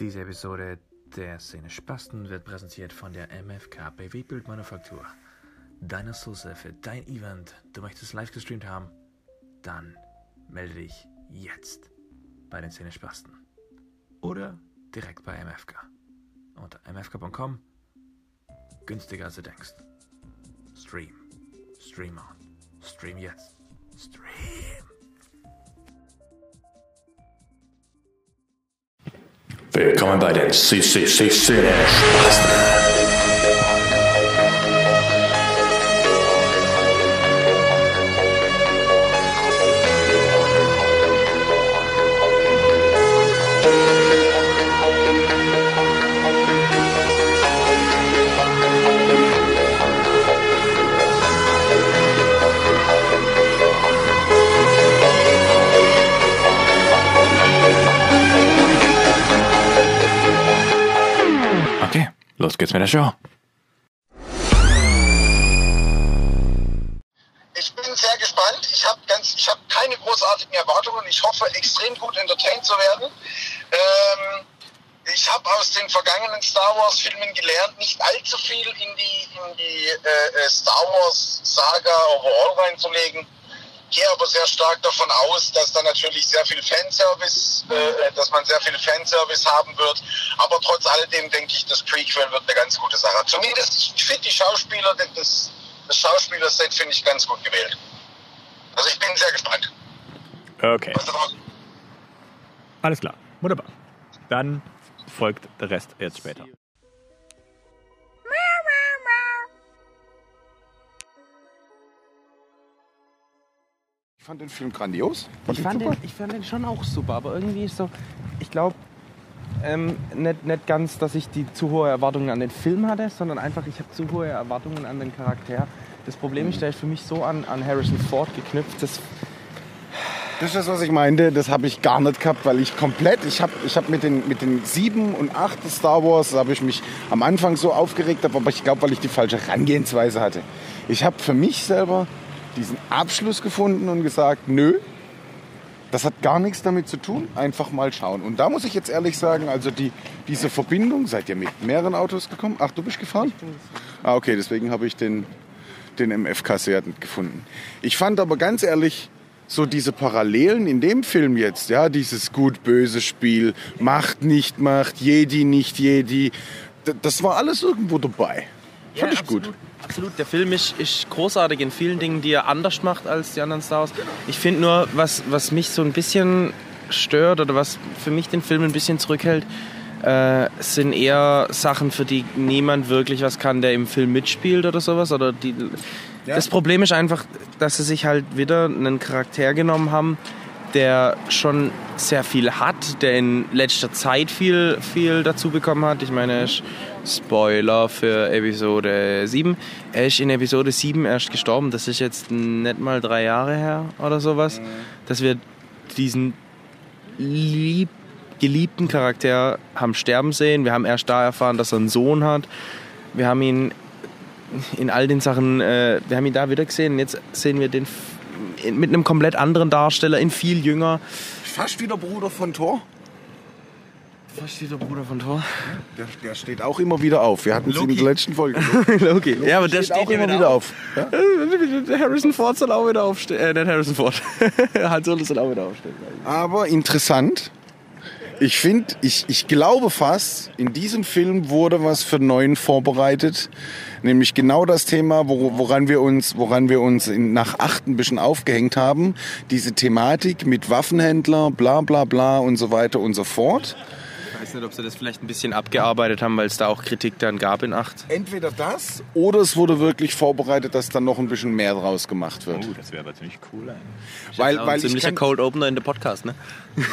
Diese Episode der Szene Spasten wird präsentiert von der MFK BW Bildmanufaktur. Deine Soße für dein Event. Du möchtest live gestreamt haben? Dann melde dich jetzt bei den Szene Spasten. Oder direkt bei MFK. Unter mfk.com. Günstiger als du denkst. Stream. Stream on. Stream jetzt. Stream. Willkommen bei den CCC los geht's mit der Show. Ich bin sehr gespannt. Ich habe ganz, keine großartigen Erwartungen. Ich hoffe, extrem gut entertained zu werden. Ähm, ich habe aus den vergangenen Star Wars Filmen gelernt, nicht allzu viel in die in die äh, äh, Star Wars Saga overall reinzulegen. Gehe aber sehr stark davon aus, dass da natürlich sehr viel Fanservice, äh, dass man sehr viel Fanservice haben wird. Aber trotz alledem denke ich, das Prequel wird eine ganz gute Sache. Zumindest ich finde die Schauspieler, das, das Schauspielerset finde ich ganz gut gewählt. Also ich bin sehr gespannt. Okay, alles klar. Wunderbar. Dann folgt der Rest jetzt später. Ich fand den Film grandios. Ich fand, den, ich fand den schon auch super, aber irgendwie ist so, ich glaube, ähm, nicht, nicht ganz, dass ich die zu hohe Erwartungen an den Film hatte, sondern einfach, ich habe zu hohe Erwartungen an den Charakter. Das Problem ist, der ist für mich so an, an Harrison Ford geknüpft, dass Das ist das, was ich meinte. Das habe ich gar nicht gehabt, weil ich komplett, ich habe ich hab mit den, mit den sieben und acht Star Wars, habe ich mich am Anfang so aufgeregt, aber ich glaube, weil ich die falsche Herangehensweise hatte. Ich habe für mich selber diesen Abschluss gefunden und gesagt, nö, das hat gar nichts damit zu tun, einfach mal schauen. Und da muss ich jetzt ehrlich sagen, also die, diese Verbindung, seid ihr mit mehreren Autos gekommen? Ach, du bist gefahren? Ah, okay, deswegen habe ich den, den MFK sehr gefunden. Ich fand aber ganz ehrlich, so diese Parallelen in dem Film jetzt, ja, dieses gut-böse Spiel, Macht, nicht Macht, Jedi, nicht Jedi, das war alles irgendwo dabei. Fand ich absolut, gut. Absolut, der Film ist, ist großartig in vielen Dingen, die er anders macht als die anderen Star Wars. Ich finde nur, was, was mich so ein bisschen stört oder was für mich den Film ein bisschen zurückhält, äh, sind eher Sachen, für die niemand wirklich was kann, der im Film mitspielt oder sowas. Oder die, Das Problem ist einfach, dass sie sich halt wieder einen Charakter genommen haben, der schon sehr viel hat, der in letzter Zeit viel, viel dazu bekommen hat. Ich meine, er ist Spoiler für Episode 7. Er ist in Episode 7 erst gestorben. Das ist jetzt nicht mal drei Jahre her oder sowas, dass wir diesen lieb, geliebten Charakter haben sterben sehen. Wir haben erst da erfahren, dass er einen Sohn hat. Wir haben ihn in all den Sachen, äh, wir haben ihn da wieder gesehen. Jetzt sehen wir den mit einem komplett anderen Darsteller, in viel jünger. Fast wieder Bruder von Thor. Was steht der Bruder von Thor? Der, der steht auch immer wieder auf. Wir hatten es in der letzten Folge. Loki. Ja, aber der steht steht auch immer wieder auf. Ja? auf. Harrison Ford soll auch wieder aufstehen. Äh, nicht Harrison Ford. Han Solo soll auch wieder aufstehen. Aber interessant. Ich finde, ich, ich glaube fast, in diesem Film wurde was für Neuen vorbereitet. Nämlich genau das Thema, wo, woran wir uns, woran wir uns in, nach acht ein bisschen aufgehängt haben. Diese Thematik mit Waffenhändler, bla bla bla und so weiter und so fort. Ich weiß nicht, ob sie das vielleicht ein bisschen abgearbeitet haben, weil es da auch Kritik dann gab in 8. Entweder das oder es wurde wirklich vorbereitet, dass dann noch ein bisschen mehr draus gemacht wird. Oh, das wäre aber ziemlich cool. Ey. weil, Auch weil ein ich ziemlicher kann, Cold Opener in der Podcast, ne?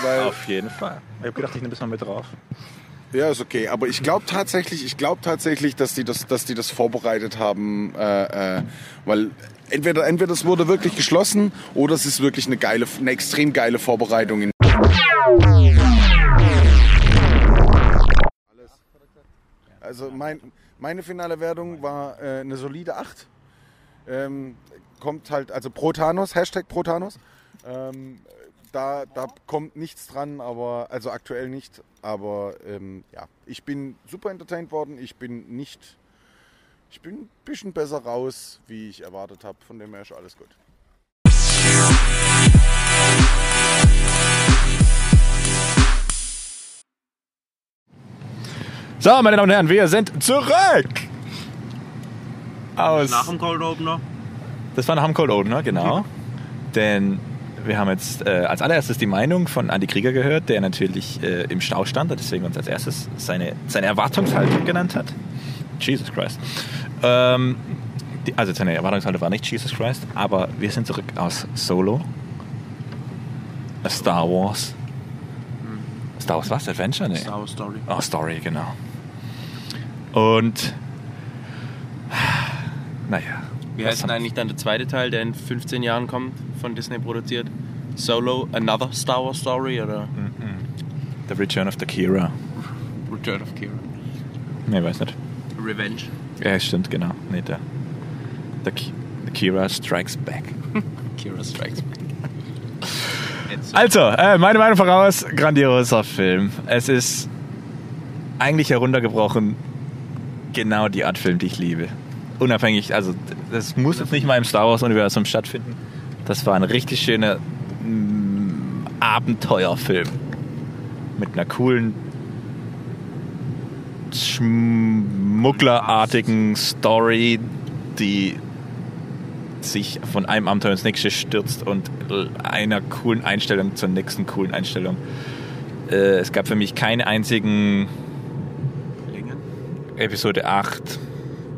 weil, Auf jeden Fall. Ich habe gedacht, ich nehme das mal mit drauf. Ja, ist okay. Aber ich glaube tatsächlich, ich glaube tatsächlich, dass die das, dass die das vorbereitet haben, äh, äh, weil entweder, entweder es wurde wirklich geschlossen oder es ist wirklich eine geile, eine extrem geile Vorbereitung. In also mein, meine finale Wertung war äh, eine solide 8. Ähm, kommt halt, also Protanos, Hashtag Protanos. Ähm, da, da kommt nichts dran, aber also aktuell nicht. Aber ähm, ja, ich bin super entertained worden. Ich bin nicht, ich bin ein bisschen besser raus, wie ich erwartet habe. Von dem her ist alles gut. So, meine Damen und Herren, wir sind zurück! Aus. Nach dem Cold Opener. Das war nach dem Cold Opener, genau. Denn wir haben jetzt äh, als allererstes die Meinung von Andy Krieger gehört, der natürlich äh, im Stau stand und deswegen uns als erstes seine, seine Erwartungshaltung genannt hat. Jesus Christ. Ähm, die, also seine Erwartungshaltung war nicht Jesus Christ, aber wir sind zurück aus Solo. Star Wars. Star Wars was? Adventure? Nee. Star Wars Story. Oh, Story, genau. Und naja. Wie heißt denn eigentlich dann der zweite Teil, der in 15 Jahren kommt, von Disney produziert? Solo, Another Star Wars Story oder The Return of the Kira. Return of Kira? Nee, weiß nicht. Revenge. Ja, stimmt, genau. Nee, der. The, Ki- Kira Strikes Back. Kira Strikes Back. Also, äh, meine Meinung voraus, grandioser Film. Es ist eigentlich heruntergebrochen genau die Art Film, die ich liebe. Unabhängig, also das muss jetzt nicht mal im Star Wars-Universum stattfinden. Das war ein richtig schöner mm, Abenteuerfilm. Mit einer coolen, schmugglerartigen Story, die sich von einem Abenteuer ins nächste stürzt und einer coolen Einstellung zur nächsten coolen Einstellung. Äh, es gab für mich keine einzigen? Episode 8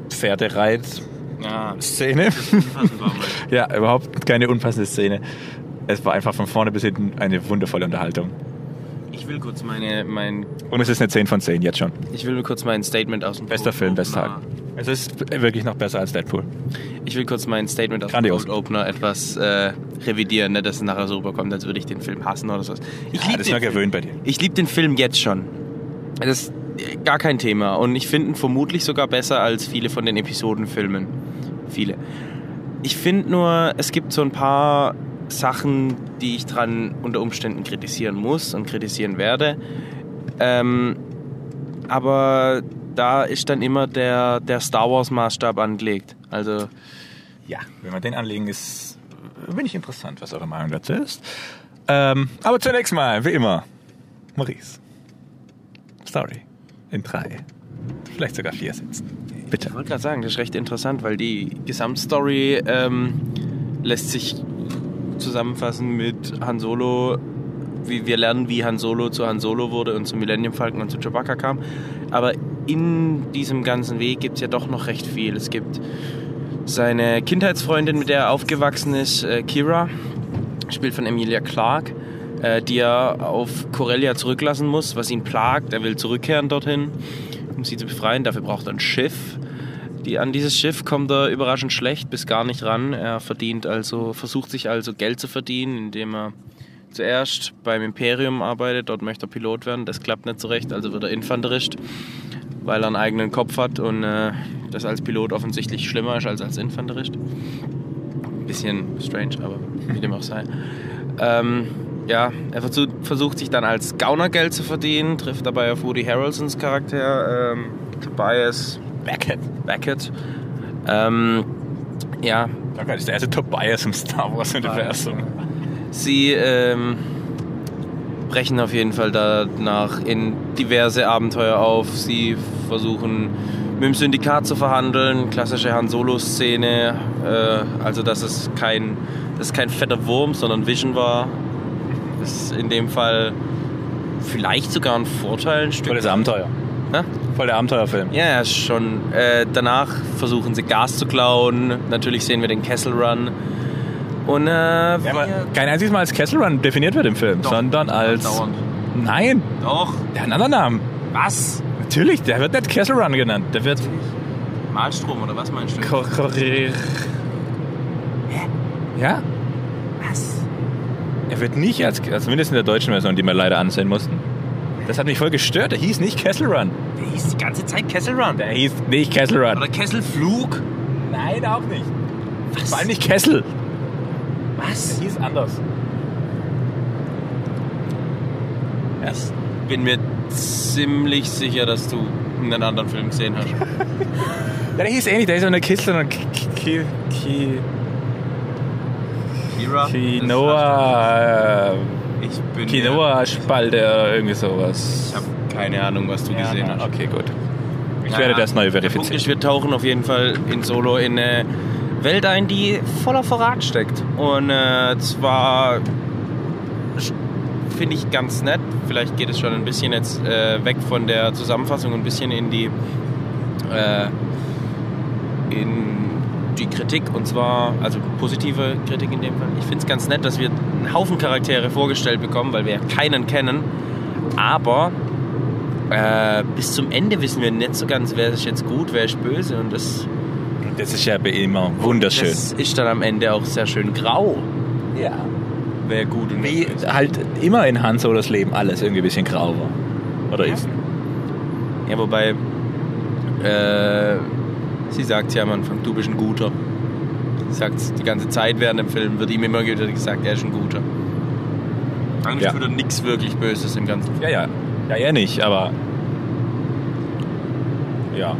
Pferdereit Ja, ja, überhaupt keine unpassende Szene. Es war einfach von vorne bis hinten eine wundervolle Unterhaltung. Ich will kurz meine, mein, Und es ist eine 10 von 10 jetzt schon. ich will kurz mein Statement aus dem Bester Cold Film, bester Tag. Es ist wirklich noch besser als Deadpool. Ich will kurz mein Statement aus Grandios. dem Cold Opener etwas äh, revidieren, ne, dass es nachher so rüberkommt, als würde ich den Film hassen oder so. Ich Ja, lieb das ist Film. gewöhnt bei dir. Ich liebe den Film jetzt schon. Das gar kein Thema. Und ich finde ihn vermutlich sogar besser als viele von den Episodenfilmen. Viele. Ich finde nur, es gibt so ein paar Sachen, die ich dran unter Umständen kritisieren muss und kritisieren werde. Ähm, aber da ist dann immer der, der Star Wars-Maßstab angelegt. Also, Ja, wenn wir den anlegen, ist bin ich interessant, was eure Meinung dazu ist. Ähm, aber zunächst mal, wie immer, Maurice. Story. In drei, vielleicht sogar vier Sätzen. Bitte. Ich wollte gerade sagen, das ist recht interessant, weil die Gesamtstory ähm, lässt sich zusammenfassen mit Han Solo. Wie wir lernen, wie Han Solo zu Han Solo wurde und zum Millennium Falcon und zu Chewbacca kam. Aber in diesem ganzen Weg gibt es ja doch noch recht viel. Es gibt seine Kindheitsfreundin, mit der er aufgewachsen ist, äh, Kira, gespielt von Emilia Clarke, äh, die er auf Corellia zurücklassen muss, was ihn plagt. Er will zurückkehren dorthin, um sie zu befreien. Dafür braucht er ein Schiff. Die, an dieses Schiff kommt er überraschend schlecht bis gar nicht ran. Er verdient also, versucht sich also Geld zu verdienen, indem er zuerst beim Imperium arbeitet. Dort möchte er Pilot werden. Das klappt nicht so recht, also wird er Infanterist, weil er einen eigenen Kopf hat und äh, das als Pilot offensichtlich schlimmer ist als als Infanterist. Bisschen strange, aber wie dem auch sei. Ähm, ja, er versucht, sich dann als Gauner Geld zu verdienen, trifft dabei auf Woody Harrelsons Charakter, ähm, Tobias Beckett. Beckett. Ähm, ja, Oh Gott, ist der erste Tobias im Star Wars-Universum. sie ähm, brechen auf jeden Fall danach in diverse Abenteuer auf. Sie versuchen mit dem Syndikat zu verhandeln, klassische Han Solo-Szene, äh, also dass es kein, dass es kein fetter Wurm, sondern Vision war. Ist in dem Fall vielleicht sogar ein Vorteil, ein Stück. Volles Abenteuer. Hä? Voll der Abenteuerfilm. Ja, ja, schon. Äh, danach versuchen sie Gas zu klauen. Natürlich sehen wir den Kessel Run. Und äh, Ja, kein einziges Mal als Kessel Run definiert wird im Film, Doch. sondern als. Dauernd. Nein, Doch. der hat einen anderen Namen. Was? Natürlich, der wird nicht Kessel Run genannt. Der wird. Malstrom oder was meinst du? Ko- Ko- Ja? Was? Er wird nicht als. Zumindest in der deutschen Version, die wir leider ansehen mussten. Das hat mich voll gestört. Der hieß nicht Kessel Run. Der hieß die ganze Zeit Kessel Run. Der hieß nicht Kessel Run. Oder Kesselflug? Nein, auch nicht. Vor allem nicht Kessel. Was? Der hieß anders. Ja. Bin mir ziemlich sicher, dass du einen anderen Film gesehen hast. Ja, der hieß ähnlich, der ist so eine Kiste und Ki, Ki, Ki, Kira? Quinoa, äh, Ich bin Quinoa-Spalte oder irgendwie sowas. Ich habe keine Ahnung, was du gesehen hast. Okay, gut. Ich Ja, werde ja. das neu Der Punkt verifizieren. ist, wir tauchen auf jeden Fall in Solo in eine Welt ein, die voller Verrat steckt. Und äh, zwar finde ich ganz nett. Vielleicht geht es schon ein bisschen jetzt äh, weg von der Zusammenfassung, ein bisschen in die äh, in die Kritik und zwar, also positive Kritik in dem Fall. Ich finde es ganz nett, dass wir einen Haufen Charaktere vorgestellt bekommen, weil wir keinen kennen. Aber äh, bis zum Ende wissen wir nicht so ganz, wer ist jetzt gut, wer ist böse. Und das, Das ist ja immer wunderschön. das ist dann am Ende auch sehr schön grau, ja. wer gut und wer Wie böse. halt immer in Han Solos Leben alles irgendwie ein bisschen grau war. Oder ist. Ja, wobei, äh, sie sagt ja am Anfang, du bist ein Guter. Sie sagt die ganze Zeit während dem Film, wird ihm immer wieder gesagt, er ist ein Guter. Eigentlich Ja. tut er nichts wirklich Böses im ganzen Film. Ja, ja. Ja, er nicht, aber. Ja.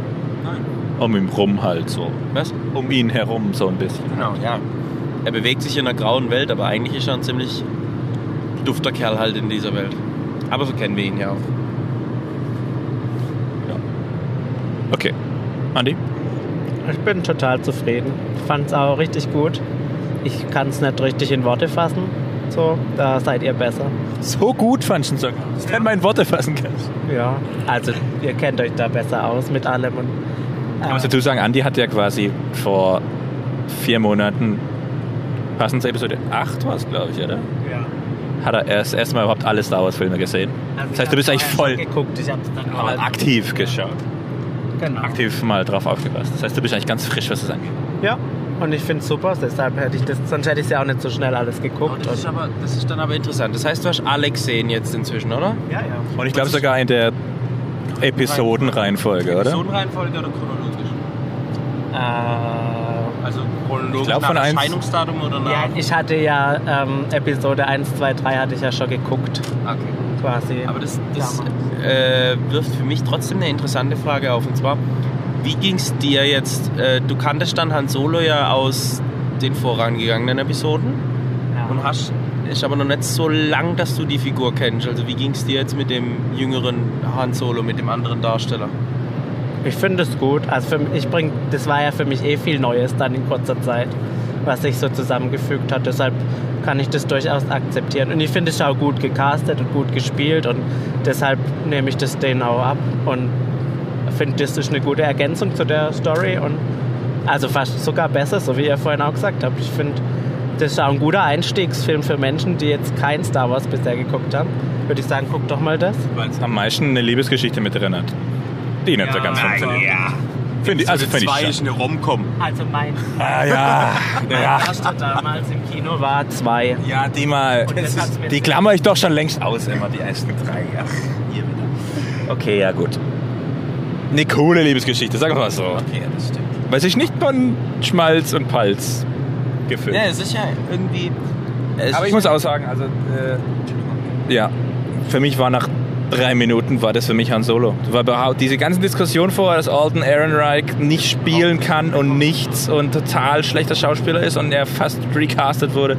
Um ihn rum halt so. Was? Um ihn herum so ein bisschen. Genau, ja. Er bewegt sich in einer grauen Welt, aber eigentlich ist er ein ziemlich dufter Kerl halt in dieser Welt. Aber so kennen wir ihn ja auch. Okay. Andi? Ich bin total zufrieden. Ich fand es auch richtig gut. Ich kann es nicht richtig in Worte fassen. So, da seid ihr besser. So gut fandst du ihn sogar. Das kann man in Worte fassen kannst. Ja. Also, ihr kennt euch da besser aus mit allem. Und, Ich muss dazu sagen, Andi hat ja quasi vor vier Monaten, passend zur Episode 8 war es, glaube ich, oder? ja. Hat er erst erstmal überhaupt alle Star Wars Filme gesehen. Das heißt, du bist eigentlich voll geguckt. Ich aktiv geschaut. Genau. Aktiv mal drauf aufgepasst. Das heißt, du bist eigentlich ganz frisch, was das angeht. Ja. Und ich finde es super. Deshalb hätte ich das, sonst hätte ich ja auch nicht so schnell alles geguckt. das, ist aber, das ist dann aber interessant. Das heißt, du hast alle gesehen jetzt inzwischen, oder? ja, ja. Und ich glaube sogar in der Episodenreihenfolge, oder? Episodenreihenfolge oder chronologisch? Äh, Also chronologisch Ich glaub, nach von Erscheinungsdatum oder nach... ja, ich hatte ja ähm, Episode 1, 2, 3 hatte ich ja schon geguckt. okay. Quasi. Aber das, das. Äh, wirft für mich trotzdem eine interessante Frage auf. Und zwar, wie ging es dir jetzt? Äh, du kanntest dann Han Solo ja aus den vorangegangenen Episoden ja. und hast ist aber noch nicht so lang, dass du die Figur kennst. Also wie ging es dir jetzt mit dem jüngeren Han Solo, mit dem anderen Darsteller? Ich finde es gut. Also für, ich bring, das war ja für mich eh viel Neues dann in kurzer Zeit, was sich so zusammengefügt hat. Deshalb kann ich das durchaus akzeptieren. Und ich finde es auch gut gecastet und gut gespielt und deshalb nehme ich das denen auch ab und finde, das ist eine gute Ergänzung zu der Story und also fast sogar besser, so wie ihr vorhin auch gesagt habt. Ich finde, das ist auch ein guter Einstiegsfilm für Menschen, die jetzt kein Star Wars bisher geguckt haben. Würde ich sagen, guckt doch mal das. Weil es am meisten eine Liebesgeschichte mit drin hat. Die nicht so ganz funktioniert. Finde ich, also finde ich schon. eine Rom-Com. Also mein Ah, ja, ja. erster damals im Kino war zwei. Ja, die mal. mir Die klammer ich doch schon längst aus, immer die ersten drei. Ach, hier wieder. Okay, ja, gut. Eine coole Liebesgeschichte, sagen wir mal so. Okay, das stimmt. Weil sich nicht von Schmalz und Palz gefüllt. Ja, es ist ja irgendwie... Aber ich muss auch sagen, also, äh, ja, für mich war nach drei Minuten war das für mich Han Solo. War überhaupt diese ganzen Diskussionen vorher, dass Alden Ehrenreich nicht spielen kann und nichts und total schlechter Schauspieler ist und er fast recastet wurde,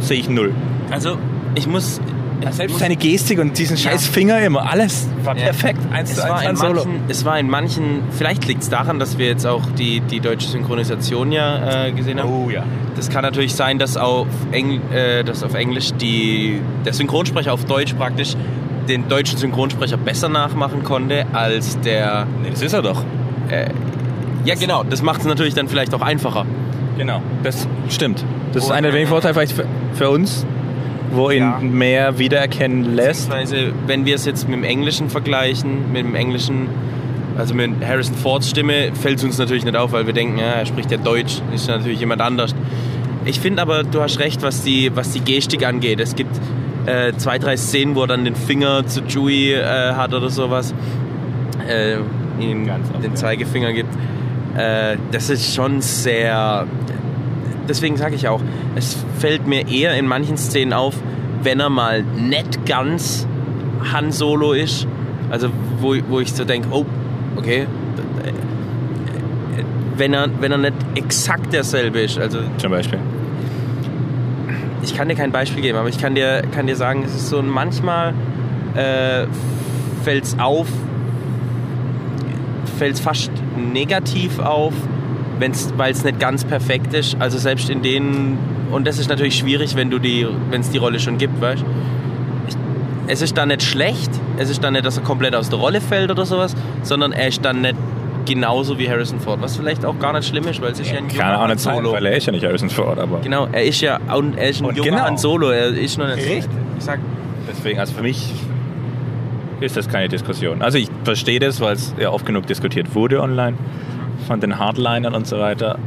sehe ich null. Also, ich muss... ich Selbst muss- seine Gestik und diesen scheiß Finger immer, alles war Ja. perfekt. Eins Es zu war, eins in Han Solo. manchen, es war in manchen, vielleicht liegt es daran, dass wir jetzt auch die, die deutsche Synchronisation ja äh, gesehen haben. Oh ja. Das kann natürlich sein, dass auf, Engl äh, dass auf Englisch die, der Synchronsprecher auf Deutsch praktisch den deutschen Synchronsprecher besser nachmachen konnte als der. Nee, das ist er doch. Ja, genau, das macht es natürlich dann vielleicht auch einfacher. Genau, das stimmt. Das ist einer der wenigen äh, Vorteile vielleicht für, für uns, wo ihn Ja. mehr wiedererkennen lässt. Wenn wir es jetzt mit dem Englischen vergleichen, mit dem Englischen, also mit Harrison Fords Stimme, fällt es uns natürlich nicht auf, weil wir denken, ja, er spricht ja Deutsch, ist natürlich jemand anders. Ich finde aber, du hast recht, was die, was die Gestik angeht. Es gibt äh, zwei, drei Szenen, wo er dann den Finger zu Chewie äh, hat oder sowas, äh, ihm den ja. Zeigefinger gibt. Äh, das ist schon sehr. Deswegen sage ich auch, es fällt mir eher in manchen Szenen auf, wenn er mal nicht ganz Han Solo ist, also wo, wo ich so denke, oh, okay, wenn er, wenn er nicht exakt derselbe ist, also Zum Beispiel. Ich kann dir kein Beispiel geben, aber ich kann dir, kann dir sagen, es ist so manchmal äh, fällt es auf, fällt es fast negativ auf, weil es nicht ganz perfekt ist. Also selbst in denen, und das ist natürlich schwierig, wenn du wenn es die Rolle schon gibt, weißt ich, Es ist dann nicht schlecht, es ist dann nicht, dass er komplett aus der Rolle fällt oder sowas, sondern er ist dann nicht genauso wie Harrison Ford, was vielleicht auch gar nicht schlimm ist, weil es ist ja ein Kann junger auch Han nicht sein, Solo. weil er ist ja nicht Harrison Ford, aber Genau, er ist ja und er ist ein Und junger genau. Han Solo, er ist noch nicht Richtig. Ich sag, deswegen, also für mich ist das keine Diskussion. Also ich verstehe das, weil es ja oft genug diskutiert wurde online von den Hardlinern und so weiter.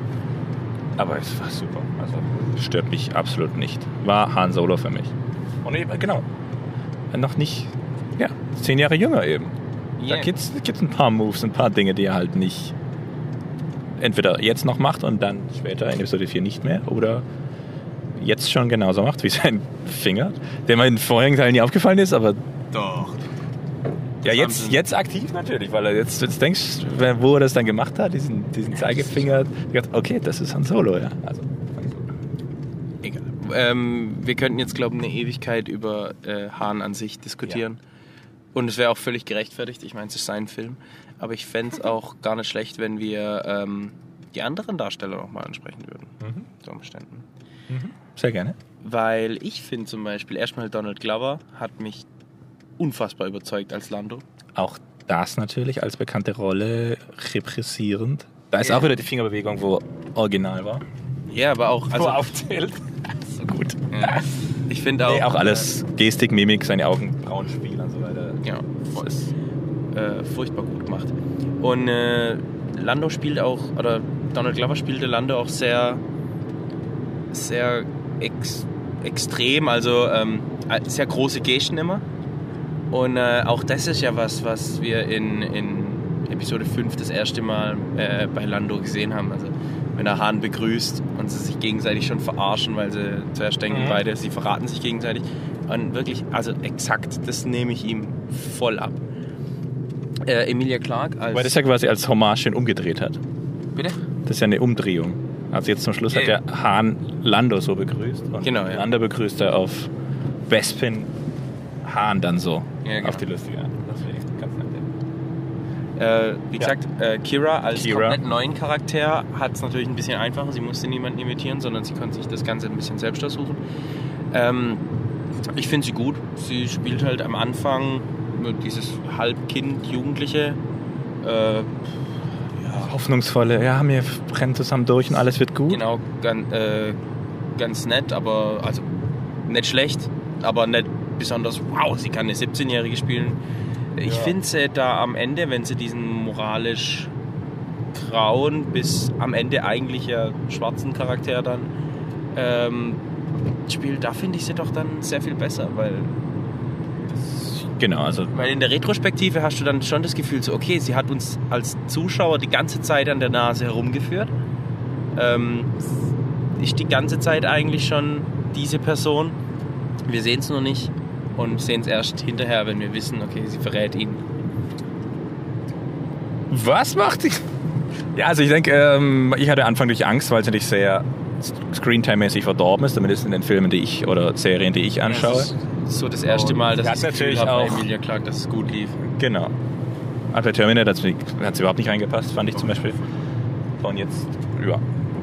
Aber es war super. Also stört mich absolut nicht. War Han Solo für mich. Und eben, genau. Noch nicht, ja, zehn Jahre jünger eben. Da gibt es ein paar Moves, ein paar Dinge, die er halt nicht entweder jetzt noch macht und dann später in Episode 4 nicht mehr oder jetzt schon genauso macht wie sein Finger, der mir in den vorherigen Teilen nie aufgefallen ist, aber doch. ja, jetzt, jetzt aktiv natürlich, weil er jetzt, jetzt denkst, wo er das dann gemacht hat, diesen, diesen Zeigefinger, okay, das ist Han Solo, ja. Also, Egal. Ähm, wir könnten jetzt, glaube ich, eine Ewigkeit über äh, Hahn an sich diskutieren. Und es wäre auch völlig gerechtfertigt. Ich meine, es ist sein Film. Aber ich fände es auch gar nicht schlecht, wenn wir ähm, die anderen Darsteller nochmal ansprechen würden. Unter Umständen. sehr gerne. Weil ich finde zum Beispiel, erstmal Donald Glover hat mich unfassbar überzeugt als Lando. Auch das natürlich als bekannte Rolle repressierend. Da ist Ja. auch wieder die Fingerbewegung, wo original war. Ja, aber auch. Also, aufzählt. Gut. ja. Ich finde auch. Nee, auch alles Gestik, Mimik, seine Augenbrauen spielen und so weiter. Äh, ja, voll. Ist äh, furchtbar gut gemacht. Und äh, Lando spielt auch, oder Donald Glover spielte Lando auch sehr, sehr ex, extrem, also ähm, sehr große Gesten immer. Und äh, auch das ist ja was, was wir in, in Episode 5 das erste Mal äh, bei Lando gesehen haben. Also wenn er Hahn begrüßt und sie sich gegenseitig schon verarschen, weil sie zuerst denken Mhm. beide, sie verraten sich gegenseitig. Und wirklich, also exakt, das nehme ich ihm voll ab. Äh, Emilia Clarke als... Weil das ja quasi als Hommage ihn umgedreht hat. Bitte? Das ist ja eine Umdrehung. Also jetzt zum Schluss hat der Hahn Lando so begrüßt. Und Genau, ja. Lando begrüßt er auf Bespin Hahn dann so. Ja, genau. Auf die lustige Art. Das finde ich ganz nett. Äh, wie gesagt, äh, Kira als Kira. komplett neuen Charakter hat es natürlich ein bisschen einfacher. Sie musste niemanden imitieren, sondern sie konnte sich das Ganze ein bisschen selbst aussuchen. Ähm, ich finde sie gut. Sie spielt halt am Anfang dieses Halbkind, Jugendliche. Äh, Hoffnungsvolle, ja, wir brennen zusammen durch und alles wird gut. genau, ganz, äh, ganz nett, aber also nicht schlecht, aber nicht besonders, wow, sie kann eine 17-Jährige spielen. Ich Ja. finde sie da am Ende, wenn sie diesen moralisch grauen bis am Ende eigentlich ja schwarzen Charakter dann ähm, spielt, da finde ich sie doch dann sehr viel besser, weil, Genau, also weil in der Retrospektive hast du dann schon das Gefühl, so okay, sie hat uns als Zuschauer die ganze Zeit an der Nase herumgeführt. Ähm, ist die ganze Zeit eigentlich schon diese Person. Wir sehen es nur nicht und sehen es erst hinterher, wenn wir wissen, okay, sie verrät ihn. Was macht die? Ja, also ich denke, ähm, ich hatte Anfang durch Angst, weil es natürlich sehr Screentime-mäßig verdorben ist, zumindest in den Filmen, die ich oder Serien, die ich anschaue. Das ist so das erste Mal, dass sie ich das Gefühl natürlich habe bei auch- Emilia Clarke, dass es gut lief. Genau. Aber bei Terminator hat es überhaupt nicht reingepasst, fand ich zum Beispiel. Und jetzt, ja,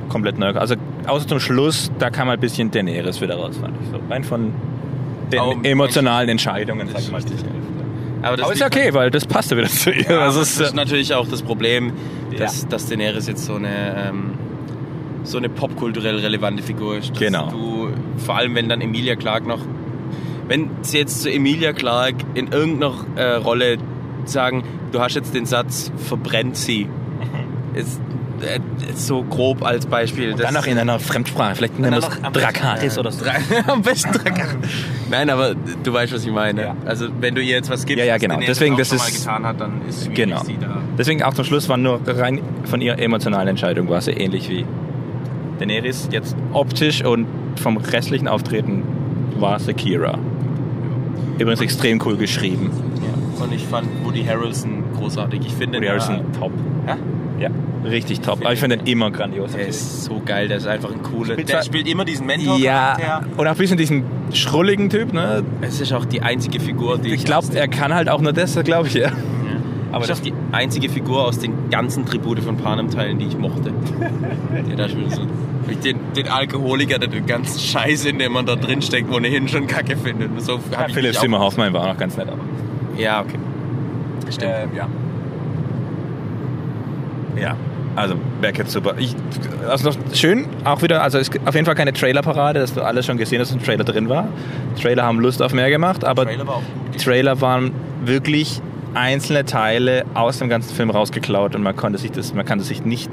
komplett neu. Also außer zum Schluss, da kam ein bisschen Daenerys wieder raus, fand ich so. Rein von den emotionalen Entscheidungen, sag ich mal. Aber, das Aber ist okay, weil das passte wieder zu ihr. Ja, das ist ist, natürlich auch das Problem, dass, dass Daenerys jetzt so eine, ähm, so eine popkulturell relevante Figur ist. Dass Genau. Du, vor allem, wenn dann Emilia Clarke noch. Wenn sie jetzt zu Emilia Clarke in irgendeiner äh, Rolle sagen, du hast jetzt den Satz, verbrennt sie. Ist, äh, ist so grob als Beispiel. und dann noch in einer Fremdsprache, vielleicht nennen wir es Drakaris oder so. Am besten Drakaris. Nein, aber du weißt, was ich meine. Ja. Also, wenn du ihr jetzt was gibst, Ja, ja, was genau. Daenerys Deswegen, das ist- getan hat, dann ist es Genau. sie da Deswegen auch zum Schluss war nur rein von ihrer emotionalen Entscheidung war sie ähnlich wie Daenerys. Jetzt optisch und vom restlichen Auftreten war Sekira. Übrigens extrem cool geschrieben. Und ich fand Woody Harrelson großartig. Ich finde Woody Harrelson äh, top. Ja? Ja, richtig top. Aber ich finde den immer grandios. Der ist so geil, der ist einfach ein cooler. Spielt Der spielt immer diesen Ja, Mentor-Charakter. und auch ein bisschen diesen schrulligen Typ, ne? Es ist auch die einzige Figur, die Ich glaube, er kann halt auch nur das, glaube ich, ja. Aber das ist auch die einzige Figur aus den ganzen Tribute von Panem-Teilen, die ich mochte. der da spielt so. Ich den, den Alkoholiker, der den ganzen Scheiß, in dem man da drin steckt, ohnehin schon kacke findet. So ich Philipp Zimmer Hoffmann war auch noch ganz nett. Aber. Ja, okay. Stimmt. ja. Ja, also Beckett super. Ich, also noch schön, auch wieder, also es gibt auf jeden Fall keine Trailerparade, dass du alles schon gesehen hast, dass ein Trailer drin war. Trailer haben Lust auf mehr gemacht, aber Trailer war. Trailer waren wirklich einzelne Teile aus dem ganzen Film rausgeklaut und man konnte sich das, man kann das sich nicht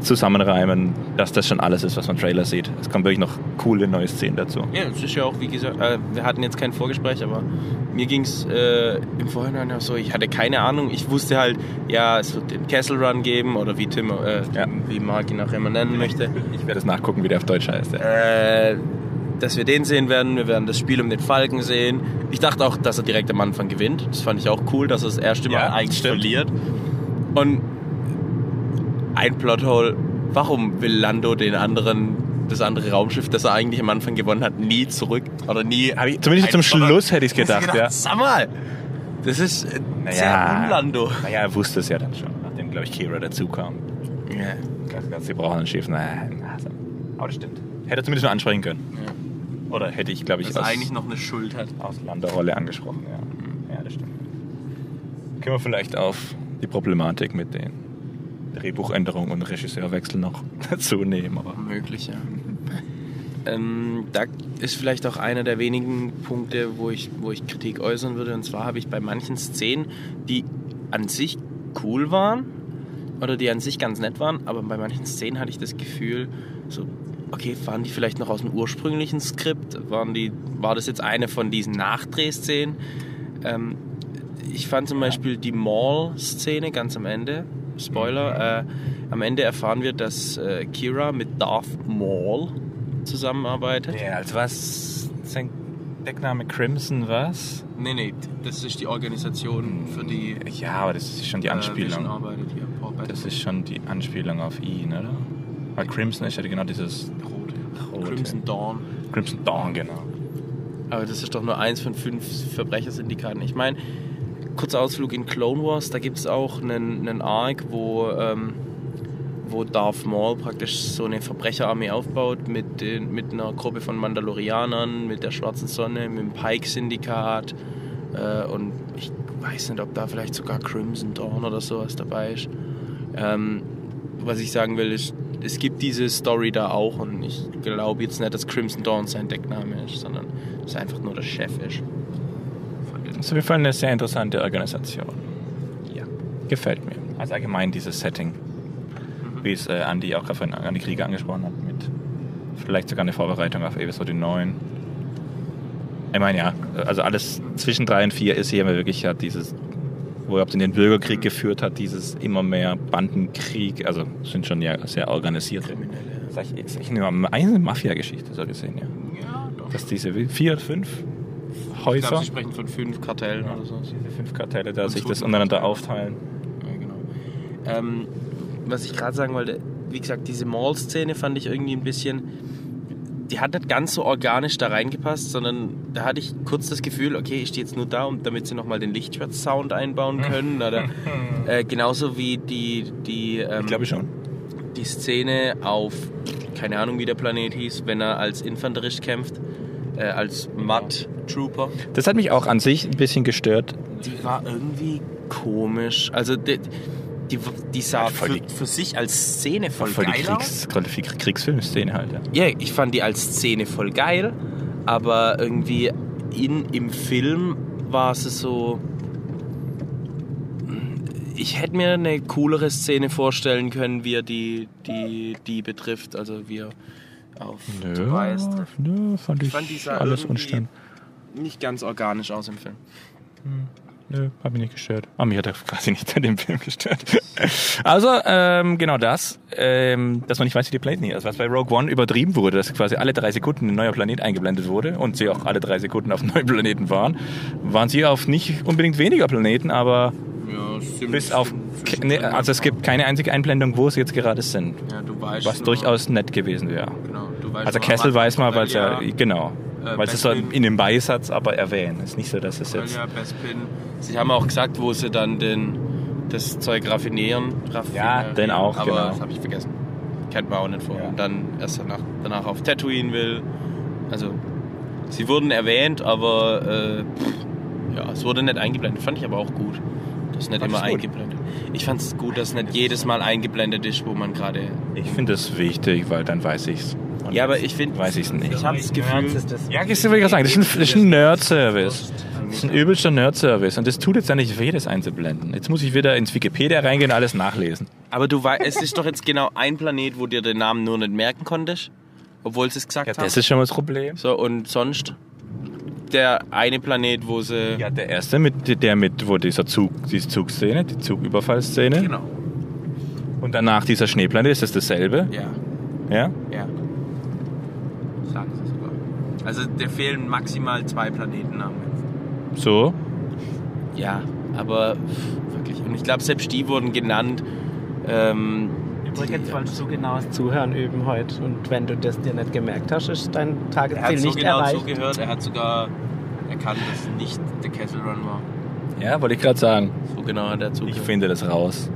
zusammenreimen, dass das schon alles ist, was man im Trailer sieht. Es kommen wirklich noch coole neue Szenen dazu. Ja, es ist ja auch, wie gesagt, äh, wir hatten jetzt kein Vorgespräch, aber mir ging es äh, im Vorhinein auch so, ich hatte keine Ahnung. Ich wusste halt, ja, es wird den Castle Run geben oder wie Tim, äh, Ja. wie Mark ihn auch immer nennen möchte. Ich werde das nachgucken, wie der auf Deutsch heißt. Ja. Äh, dass wir den sehen werden, wir werden das Spiel um den Falken sehen. Ich dachte auch, dass er direkt am Anfang gewinnt. Das fand ich auch cool, dass er das erste Mal Ja, eigentlich stimmt. verliert. Und ein Plothole, warum will Lando den anderen, das andere Raumschiff, das er eigentlich am Anfang gewonnen hat, nie zurück? Oder nie. Zumindest zum Schluss hätte ich es gedacht, ja. Sag mal! Das ist äh, sehr un-Lando. Naja, er wusste es ja dann schon, nachdem, glaube ich, Kira dazu kam. Ja. Ganz, ganz, sie brauchen ein Schiff. Naja, aber das stimmt. Hätte er zumindest nur ansprechen können. Oder hätte ich, glaube ich, Dass er eigentlich noch eine Schuld hat. aus Landerrolle angesprochen. Ja. ja, das stimmt. Können wir vielleicht auf die Problematik mit den Drehbuchänderungen und Regisseurwechsel noch dazu nehmen. Aber Möglich, ja. Ähm, da ist vielleicht auch einer der wenigen Punkte, wo ich, wo ich Kritik äußern würde. Und zwar habe ich bei manchen Szenen, die an sich cool waren oder die an sich ganz nett waren, aber bei manchen Szenen hatte ich das Gefühl, so, okay, waren die vielleicht noch aus dem ursprünglichen Skript? Waren die, war das jetzt eine von diesen Nachdrehszenen? Ähm, ich fand zum Beispiel die Mall-Szene ganz am Ende, Spoiler, äh, am Ende erfahren wir, dass äh, Kira mit Darth Maul zusammenarbeitet. ja, als was? Sein Deckname Crimson was? Nee, nee, das ist die Organisation, für die Ja, aber das ist schon die äh, Anspielung. arbeitet hier. Paul Das ist schon die Anspielung auf ihn, oder? Weil Crimson ist ja genau dieses Rote. Rote. Crimson Dawn. Crimson Dawn, genau. Aber das ist doch nur eins von fünf Verbrechersyndikaten. Ich meine, kurzer Ausflug in Clone Wars, da gibt es auch einen, einen Arc, wo, ähm, wo Darth Maul praktisch so eine Verbrecherarmee aufbaut mit, den, mit einer Gruppe von Mandalorianern, mit der Schwarzen Sonne, mit dem Pike-Syndikat. Äh, und ich weiß nicht, ob da vielleicht sogar Crimson Dawn oder sowas dabei ist. Ähm, was ich sagen will, ist, es gibt diese Story da auch und ich glaube jetzt nicht, dass Crimson Dawn sein Deckname ist, sondern dass er einfach nur der Chef ist. Von Das ist auf jeden Fall eine sehr interessante Organisation. Ja. Gefällt mir. Also allgemein dieses Setting, wie es äh, Andi auch gerade an die Kriege angesprochen hat, mit vielleicht sogar eine Vorbereitung auf Episode 9. Ich meine, ja, also alles zwischen 3 und 4 ist hier immer wirklich ja dieses, wo er in den Bürgerkrieg geführt hat, dieses immer mehr Bandenkrieg, also sind schon ja sehr organisierte. Sag ich, ist echt eine, eine Mafia-Geschichte so gesehen, ja. Ja, doch. Dass diese vier, fünf Ich Häuser, glaube, sie sprechen von fünf Kartellen oder so. diese fünf Kartelle da sich das untereinander aufteilen. Ja, genau. Ähm, was ich gerade sagen wollte, wie gesagt, diese Mall-Szene fand ich irgendwie ein bisschen. Die hat nicht ganz so organisch da reingepasst, sondern da hatte ich kurz das Gefühl, okay, ich stehe jetzt nur da, um, damit sie nochmal den Lichtschwert-Sound einbauen können. Oder, äh, genauso wie die, die, ähm, Ich glaube schon. die Szene auf, keine Ahnung wie der Planet hieß, wenn er als Infanterist kämpft, äh, als Mud-Trooper. Das hat mich auch an sich ein bisschen gestört. Die war irgendwie komisch. Also die, die, die sah voll für, die- für sich als Szene voll, Voll geil aus. Voll die Kriegsfilmszene halt. Ja. Ja, ich fand die als Szene voll geil, aber irgendwie in, im Film war es so... Ich hätte mir eine coolere Szene vorstellen können, wie er die, die, die betrifft, also wie auf Tobias trifft. nö, fand ich, fand, die sah alles unstand. Nicht ganz organisch aus im Film. Nö, hat mich nicht gestört. Aber mich hat er quasi nicht an dem Film gestört. Also, ähm, genau das, ähm, dass man nicht weiß, wie die Planeten hier ist. Was bei Rogue One übertrieben wurde, dass quasi alle drei Sekunden ein neuer Planet eingeblendet wurde und sie auch alle drei Sekunden auf einem neuen Planeten waren, waren sie auf nicht unbedingt weniger Planeten, aber Ja, bis auf, ne, also es gibt keine einzige Einblendung, wo sie jetzt gerade sind. Ja, du weißt Was nur- durchaus nett gewesen wäre. Genau, du weißt Also Kessel weiß mal, Anfang weil es ja, genau, äh, weil es so in dem Beisatz aber erwähnen. Ist nicht so, dass es jetzt... Ja, Bespin. Sie haben auch gesagt, wo sie dann den, das Zeug raffinieren. raffinieren den auch, aber genau. das habe ich vergessen. Kennt man auch nicht vor. Und dann erst danach, danach auf Tatooine will. Also, sie wurden erwähnt, aber äh, pff, ja, es wurde nicht eingeblendet. Fand ich aber auch gut. Das nicht Fand immer eingeblendet. Ich fand es gut, dass nicht jedes Mal eingeblendet ist, wo man gerade. Ich finde das wichtig, weil dann weiß ich's. Und Ja, aber ich finde. weiß ich's nicht. Ich habe das Gefühl. Ist Ja, das will ich gerade sagen. Das ist ein, das ist ein Nerd-Service. Das ist ein übelster Nerd-Service. Und das tut jetzt ja nicht weh, das einzublenden. Jetzt muss ich wieder ins Wikipedia reingehen und alles nachlesen. Aber du weißt, es ist doch jetzt genau ein Planet, wo dir den Namen nur nicht merken konntest, obwohl sie es gesagt Ja, haben. das ist schon mal das Problem. So, und sonst der eine Planet, wo sie. Ja, der erste, mit, der mit, wo dieser Zug, diese Zugszene, die Zugüberfallszene. Genau. Und danach dieser Schneeplanet, ist das dasselbe? Ja, Ja? ja. Sagen sie sogar. Also, der fehlen maximal zwei Planetennamen. So? Ja, aber wirklich. Und ich glaube, selbst die wurden genannt. Ähm, Übrigens wolltest du genaues Zuhören üben heute. Und wenn du das dir nicht gemerkt hast, ist dein er Tagesziel hat so nicht genau erreicht. zugehört, er hat sogar erkannt, dass es nicht der Kessel Run war. Ja, wollte ich gerade sagen. So genau hat er Ich zugehört. finde das raus.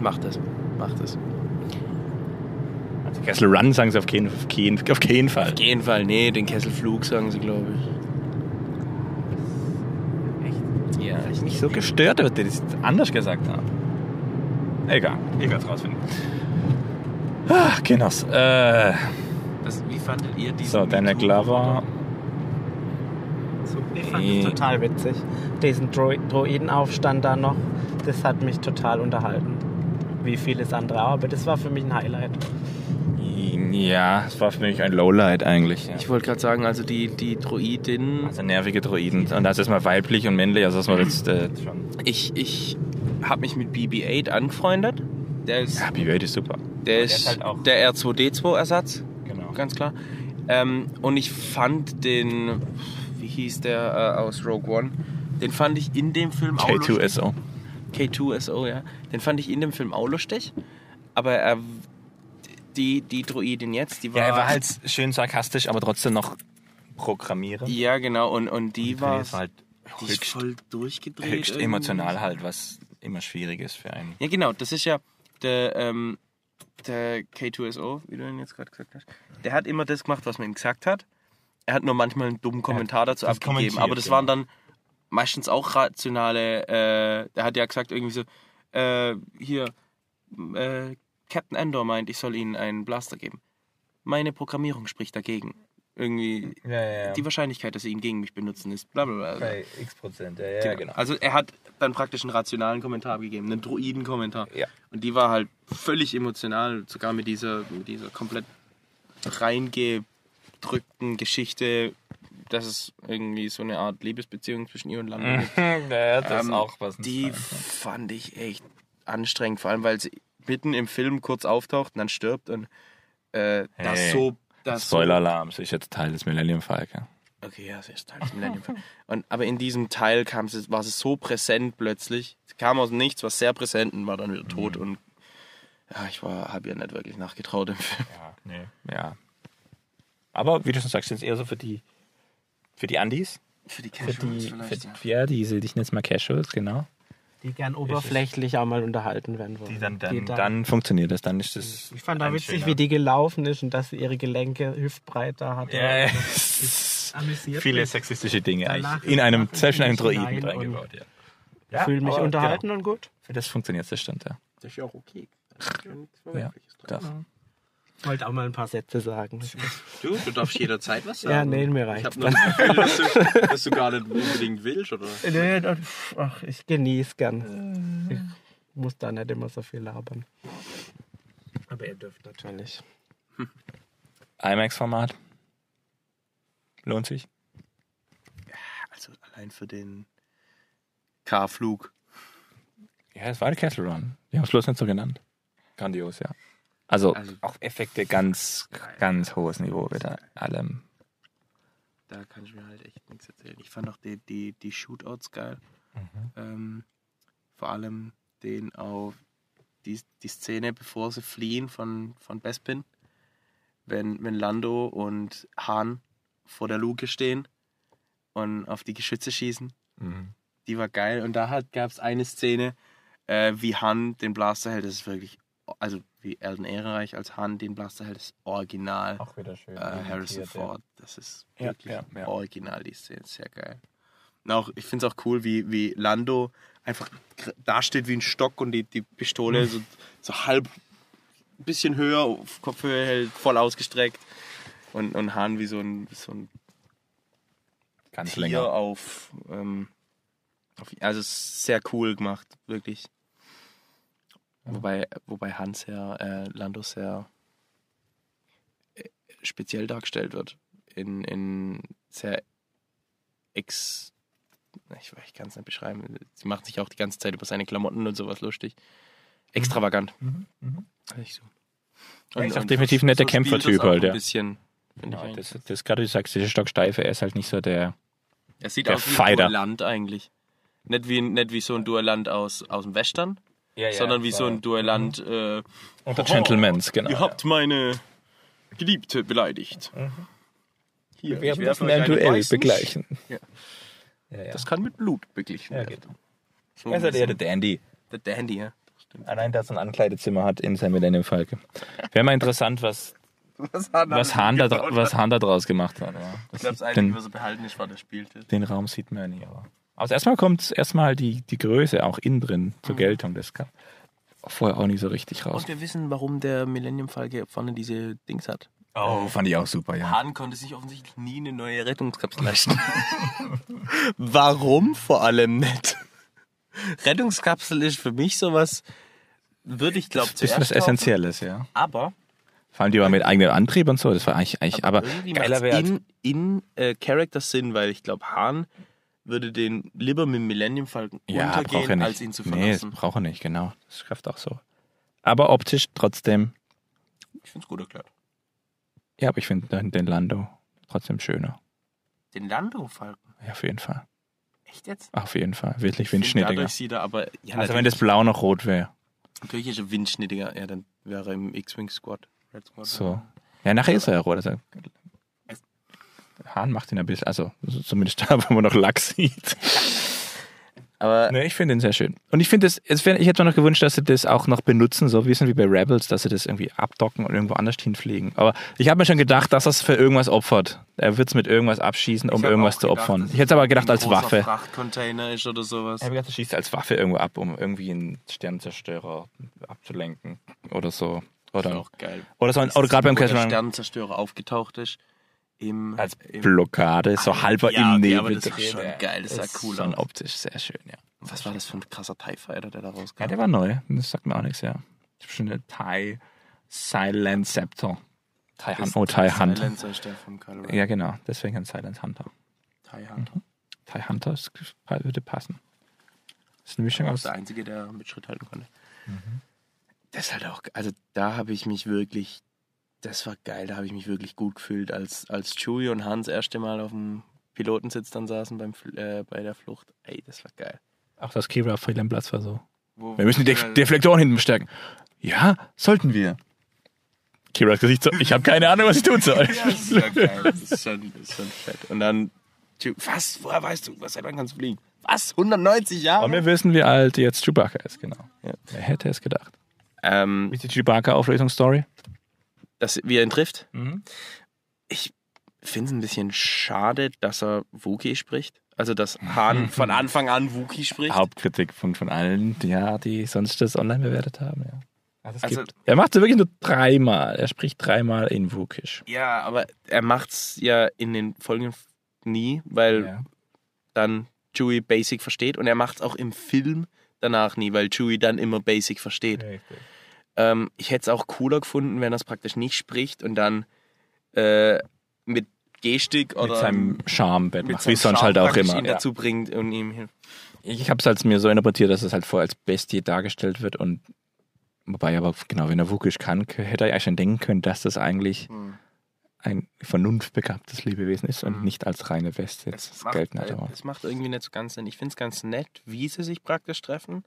Macht das. Macht das. Also Kessel Run sagen sie auf keinen, auf keinen, auf keinen Fall. Auf jeden Fall, nee, den Kesselflug sagen sie, glaube ich. Echt? Ja, ich Mich so gestört, dass die das anders gesagt haben. Egal, ich werde es rausfinden. Ach, Genoss. Äh, Das, wie fandet ihr diesen so, Daniel Glover. Ich fand das total witzig. Diesen Dro Droidenaufstand da noch, das hat mich total unterhalten. Wie vieles andere auch, aber das war für mich ein Highlight. Ja, es war für mich ein Lowlight eigentlich. Ja. Ich wollte gerade sagen, also die, die Droidin. Also nervige Droiden. Und das ist mal weiblich und männlich, also das war jetzt äh. Ich, ich habe mich mit BB-8 angefreundet. Der ist, Ja, BB-8 ist super. der, der ist ist halt auch- der R2D2-Ersatz, Genau. ganz klar. Ähm, und ich fand den, wie hieß der äh, aus Rogue One? Den fand ich in dem Film auch lustig. K2SO. K2SO, ja. Den fand ich in dem Film auch lustig. Aber er, die, die Droidin jetzt, die war. Ja, er war halt schön sarkastisch, aber trotzdem noch programmieren. Ja, genau. Und, und die war. Das war halt die ist höchst, voll durchgedreht. höchst irgendwie. emotional halt, was immer schwierig ist für einen. Ja, genau. Das ist ja der, ähm, der K2SO, wie du ihn jetzt gerade gesagt hast. Der hat immer das gemacht, was man ihm gesagt hat. Er hat nur manchmal einen dummen Kommentar dazu abgegeben. Aber das genau. waren dann meistens auch rationale. Äh, der hat ja gesagt, irgendwie so: äh, Hier, äh, Captain Endor meint, ich soll ihnen einen Blaster geben. Meine Programmierung spricht dagegen. Irgendwie Ja, ja, die Wahrscheinlichkeit, dass sie ihn gegen mich benutzen, ist bla bla bla. x Prozent, ja, Genau. Also er hat dann praktisch einen rationalen Kommentar gegeben, einen Druiden-Kommentar. Ja. Und die war halt völlig emotional, sogar mit dieser, mit dieser komplett reingedrückten Geschichte, dass es irgendwie so eine Art Liebesbeziehung zwischen ihr und Lando gibt. ja, das Ähm, auch was. Die fand ich echt anstrengend, vor allem weil sie mitten im Film kurz auftaucht und dann stirbt und äh, das Hey, so... Das Spoiler-Alarm, sie ist jetzt Teil des Millennium Falcon. Okay, ja, sie ist Teil des Millennium Falcon. Und, aber in diesem Teil kam sie, war sie so präsent plötzlich. Sie kam aus Nichts, war sehr präsent und war dann wieder tot. Und ja, ich habe ihr nicht wirklich nachgetraut im Film. Ja, nee. Ja. Aber wie du schon sagst, sind es eher so für die für die Andis. Für die Für Casuals die, für, vielleicht, ja. ja, diese, ich nenne es mal Casuals, genau. Die gern oberflächlich auch mal unterhalten werden wollen. Die dann, dann, Die dann, funktioniert das, dann ist das. ich fand da witzig, schöner- wie die gelaufen ist und dass sie ihre Gelenke hüftbreit da hatte. Ja, ja. amüsiert Viele sexistische Dinge Danach eigentlich. In einem, in einem Droiden mit und- eingebaut, ja. Ich fühle mich unterhalten Genau. und gut. Für das funktioniert das stimmt, ja. Das ist ja auch okay. Ja, doch. Ich wollte auch mal ein paar Sätze sagen. Du, du darfst jederzeit was Ja, nee, mir Ich reicht. habe nur das Gefühl, dass du, dass du gar nicht unbedingt willst, oder? Nee, das- Ach, ich genieße gern. Ich muss da nicht immer so viel labern. Aber ihr dürft natürlich. IMAX-Format. Lohnt sich. Also allein für den K-Flug. Ja, es war der Castle Run. Die haben es bloß nicht so genannt. Grandios, ja. Also, Also- auch Effekte ganz, ganz hohes Niveau wieder. Allem. Da kann ich mir halt echt nichts erzählen. Ich fand auch die, die, die Shootouts geil. Ähm, vor allem den auf die, die Szene, bevor sie fliehen von, von Bespin. Wenn, wenn Lando und Han vor der Luke stehen und auf die Geschütze schießen. Mhm. Die war geil. Und da gab es eine Szene, äh, wie Han den Blaster hält. Das ist wirklich, also wie Elden Ehrenreich als Han den Blaster hält, ist original. Auch wieder schön. Äh, Harrison Ford, das ist Ja, wirklich ja, ja. original, die Szene, sehr geil. Und auch, ich finde es auch cool, wie, wie Lando einfach dasteht wie ein Stock und die, die Pistole so, so halb ein bisschen höher auf Kopfhöhe hält, voll ausgestreckt. Und, und Han wie so ein, so ein Ganz Tier länger. auf, ähm, auf. Also sehr cool gemacht, wirklich. Wobei, wobei Han sehr, äh, Lando sehr äh, speziell dargestellt wird. In, in sehr ex. Ich, ich kann es nicht beschreiben. Sie macht sich auch die ganze Zeit über seine Klamotten und sowas lustig. Extravagant. Nicht so. Ja, ist auch definitiv ein netter Kämpfertyp halt, Ein ja. bisschen, finde Ja, ich das, das gerade du sagst, dieser Stocksteife, er ist halt nicht so der. Er sieht Der aus wie ein. Duellant eigentlich. Nicht wie, nicht wie so ein Duellant aus, aus dem Western, sondern wie so ein Duellant. Äh, Unter Gentlemans, genau. Ihr habt meine Geliebte beleidigt. Hier, Wir ich werden das werfe in euch einem einen Duell weißen begleichen. Ja. Ja, ja. Das kann mit Blut beglichen Ja, werden. So Er ist halt ein eher der Dandy. der Dandy, ja. Allein, dass er ein Ankleidezimmer hat in seinem Millennium Falke. Wäre mal interessant, was, Was Hahn, was, Hahn da, was Hahn da draus gemacht hat. Ja. Ich glaube, das den, Einzige, was er behalten ist, war der Spielte. den Raum sieht man ja nie. Aber, aber erstmal kommt erstmal die, die Größe auch innen drin zur Geltung. Das kam vorher auch nicht so richtig raus. Und wir wissen, warum der Millennium Falke vorne diese Dings hat. Oh, fand ich auch super, ja. Hahn konnte sich offensichtlich nie eine neue Rettungskapsel leisten. Warum vor allem nicht? Rettungskapsel ist für mich sowas, würde ich glaube Bisschen was Essentielles, ja. Aber, Vor allem die war mit eigenem Antrieb und so, das war eigentlich, eigentlich aber, irgendwie geiler als in, in äh, Character Sinn, weil ich glaube, Hahn würde den lieber mit dem Millennium Falcon Ja, er untergehen, nicht. als ihn zu nee, das verlassen. braucht er nicht, genau. Das schafft auch so. Aber optisch trotzdem, ich finde es gut erklärt. ja, aber ich finde den, Lando trotzdem schöner. Den Lando Falcon, Ja, auf jeden Fall. echt jetzt? Auf jeden Fall. Wirklich windschnittiger. Dadurch sieht er aber, ja, Also wenn das Blau noch rot wäre. natürlich ist er windschnittiger, ja, dann wäre er im X-Wing Squad. Red Squad. So. Ja, nachher ist er ja rot. Also, Hahn macht ihn ein bisschen, also zumindest da, wo man noch Lack sieht. Aber Nee, ich finde ihn sehr schön. Und ich finde es, ich hätte mir noch gewünscht, dass sie das auch noch benutzen, so ein wie bei Rebels, dass sie das irgendwie abdocken und irgendwo anders hinfliegen. Aber ich habe mir schon gedacht, dass er es für irgendwas opfert. Er wird es mit irgendwas abschießen, um irgendwas zu gedacht, opfern. Ich hätte es aber gedacht ein als Waffe. Frachtcontainer ist oder sowas. Ich habe gedacht, er schießt als Waffe irgendwo ab, um irgendwie einen Sternzerstörer abzulenken oder so. Das ist Oder, auch geil. oder, so, Ist oder gerade beim Sternenzerstörer aufgetaucht ist. Im, als im, Blockade, so halber ja, im okay, Nebel. aber das war drin. schon geil, das sah ist cool schon aus. optisch sehr schön, ja. Was war das für ein krasser TIE Fighter, der da rauskam? Ja, der war neu. Das sagt mir auch nichts, ja. Das ist bestimmt der Thai Silent Scepter. Thai Hunter. Oh, Thai ist Ren. Ja, genau. Deswegen ein Silent Hunter. TIE Hunter. Thai Hunter ist, würde passen. Das ist eine Mischung aus. der Einzige, der mit Schritt halten konnte. Mhm. Das ist halt auch, also da habe ich mich wirklich, das war geil, da habe ich mich wirklich gut gefühlt, als, als Chewie und Hans das erste Mal auf dem Pilotensitz dann saßen beim, äh, bei der Flucht. Ey, das war geil. Auch das Kira fehl am Platz war so. Wo, Wir müssen die Def Deflektoren hinten bestärken. Ja, sollten wir. Kiras Gesicht so, ich habe keine Ahnung, was ich tun soll. Ja, das ist ja geil. Das ist schon, das ist schon fett. Und dann, was, woher weißt du, was, seit wann kannst du fliegen? Was, 190 Jahre? Und wir wissen, wie alt jetzt Chewbacca ist, genau. Ja. Wer hätte es gedacht? Ähm, Wie ist die Chewbacca-Auflösungsstory? Dass, wie er ihn trifft. Mhm. Ich finde es ein bisschen schade, dass er Wookie spricht. Also, dass Han von Anfang an Wookie spricht. Hauptkritik von, von allen, ja, die sonst das online bewertet haben, ja. Also es Also- gibt, er macht es wirklich nur dreimal. Er spricht dreimal in Wukisch. Ja, aber er macht's ja in den Folgen nie, weil Ja. dann Chewie Basic versteht und er macht's auch im Film danach nie, weil Chewie dann immer Basic versteht. Ähm, ich hätte es auch cooler gefunden, wenn er es praktisch nicht spricht und dann äh, mit Gestik oder Mit seinem Charme mit macht, wie sonst Charme halt auch immer. ihn Ja. dazu bringt und ihm hilft. Ich habe es als mir so interpretiert, dass es halt vorher als Bestie dargestellt wird und wobei aber genau, wenn er Wukisch kann, hätte er ja schon denken können, dass das eigentlich Hm. ein vernunftbegabtes Lebewesen ist und Mhm. nicht als reine Bestie jetzt Es macht, gelten äh, Aber. es macht irgendwie nicht so ganz Sinn. Ich finde es ganz nett, wie sie sich praktisch treffen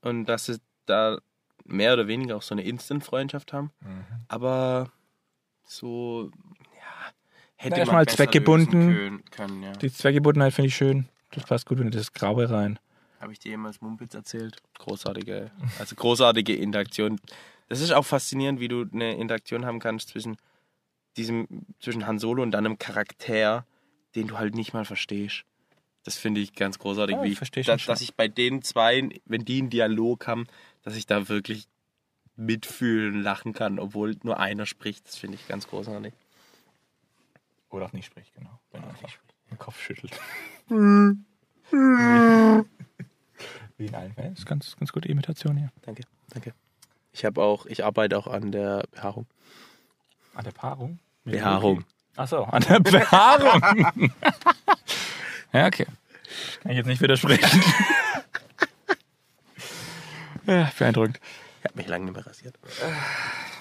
und dass sie da mehr oder weniger auch so eine Instant-Freundschaft haben. Mhm. Aber so, ja, hätte Na, man mal zweckgebunden. können, ja. Die Zweckgebundenheit finde ich schön. Das passt gut in das Graue rein. Habe ich dir jemals Mumpitz erzählt? Großartige, also großartige Interaktion. Das ist auch faszinierend, wie du eine Interaktion haben kannst zwischen diesem, zwischen Han Solo und dann einem Charakter, den du halt nicht mal verstehst. Das finde ich ganz großartig, Ja, wie ich versteh schon dass, dass ich bei den zwei, wenn die einen Dialog haben, dass ich da wirklich mitfühlen, lachen kann, obwohl nur einer spricht. Das finde ich ganz großartig. Oder auch nicht spricht, genau. Wenn er einfach den Kopf schüttelt. Wie in allen Fällen. Das ist ganz, ganz gute Imitation hier. Danke, danke. Ich habe auch, ich arbeite auch an der Behaarung. An der Paarung? Behaarung. Achso, an der Behaarung. ja, okay. Kann ich jetzt nicht widersprechen. ja, beeindruckend. Ich habe mich lange nicht mehr rasiert.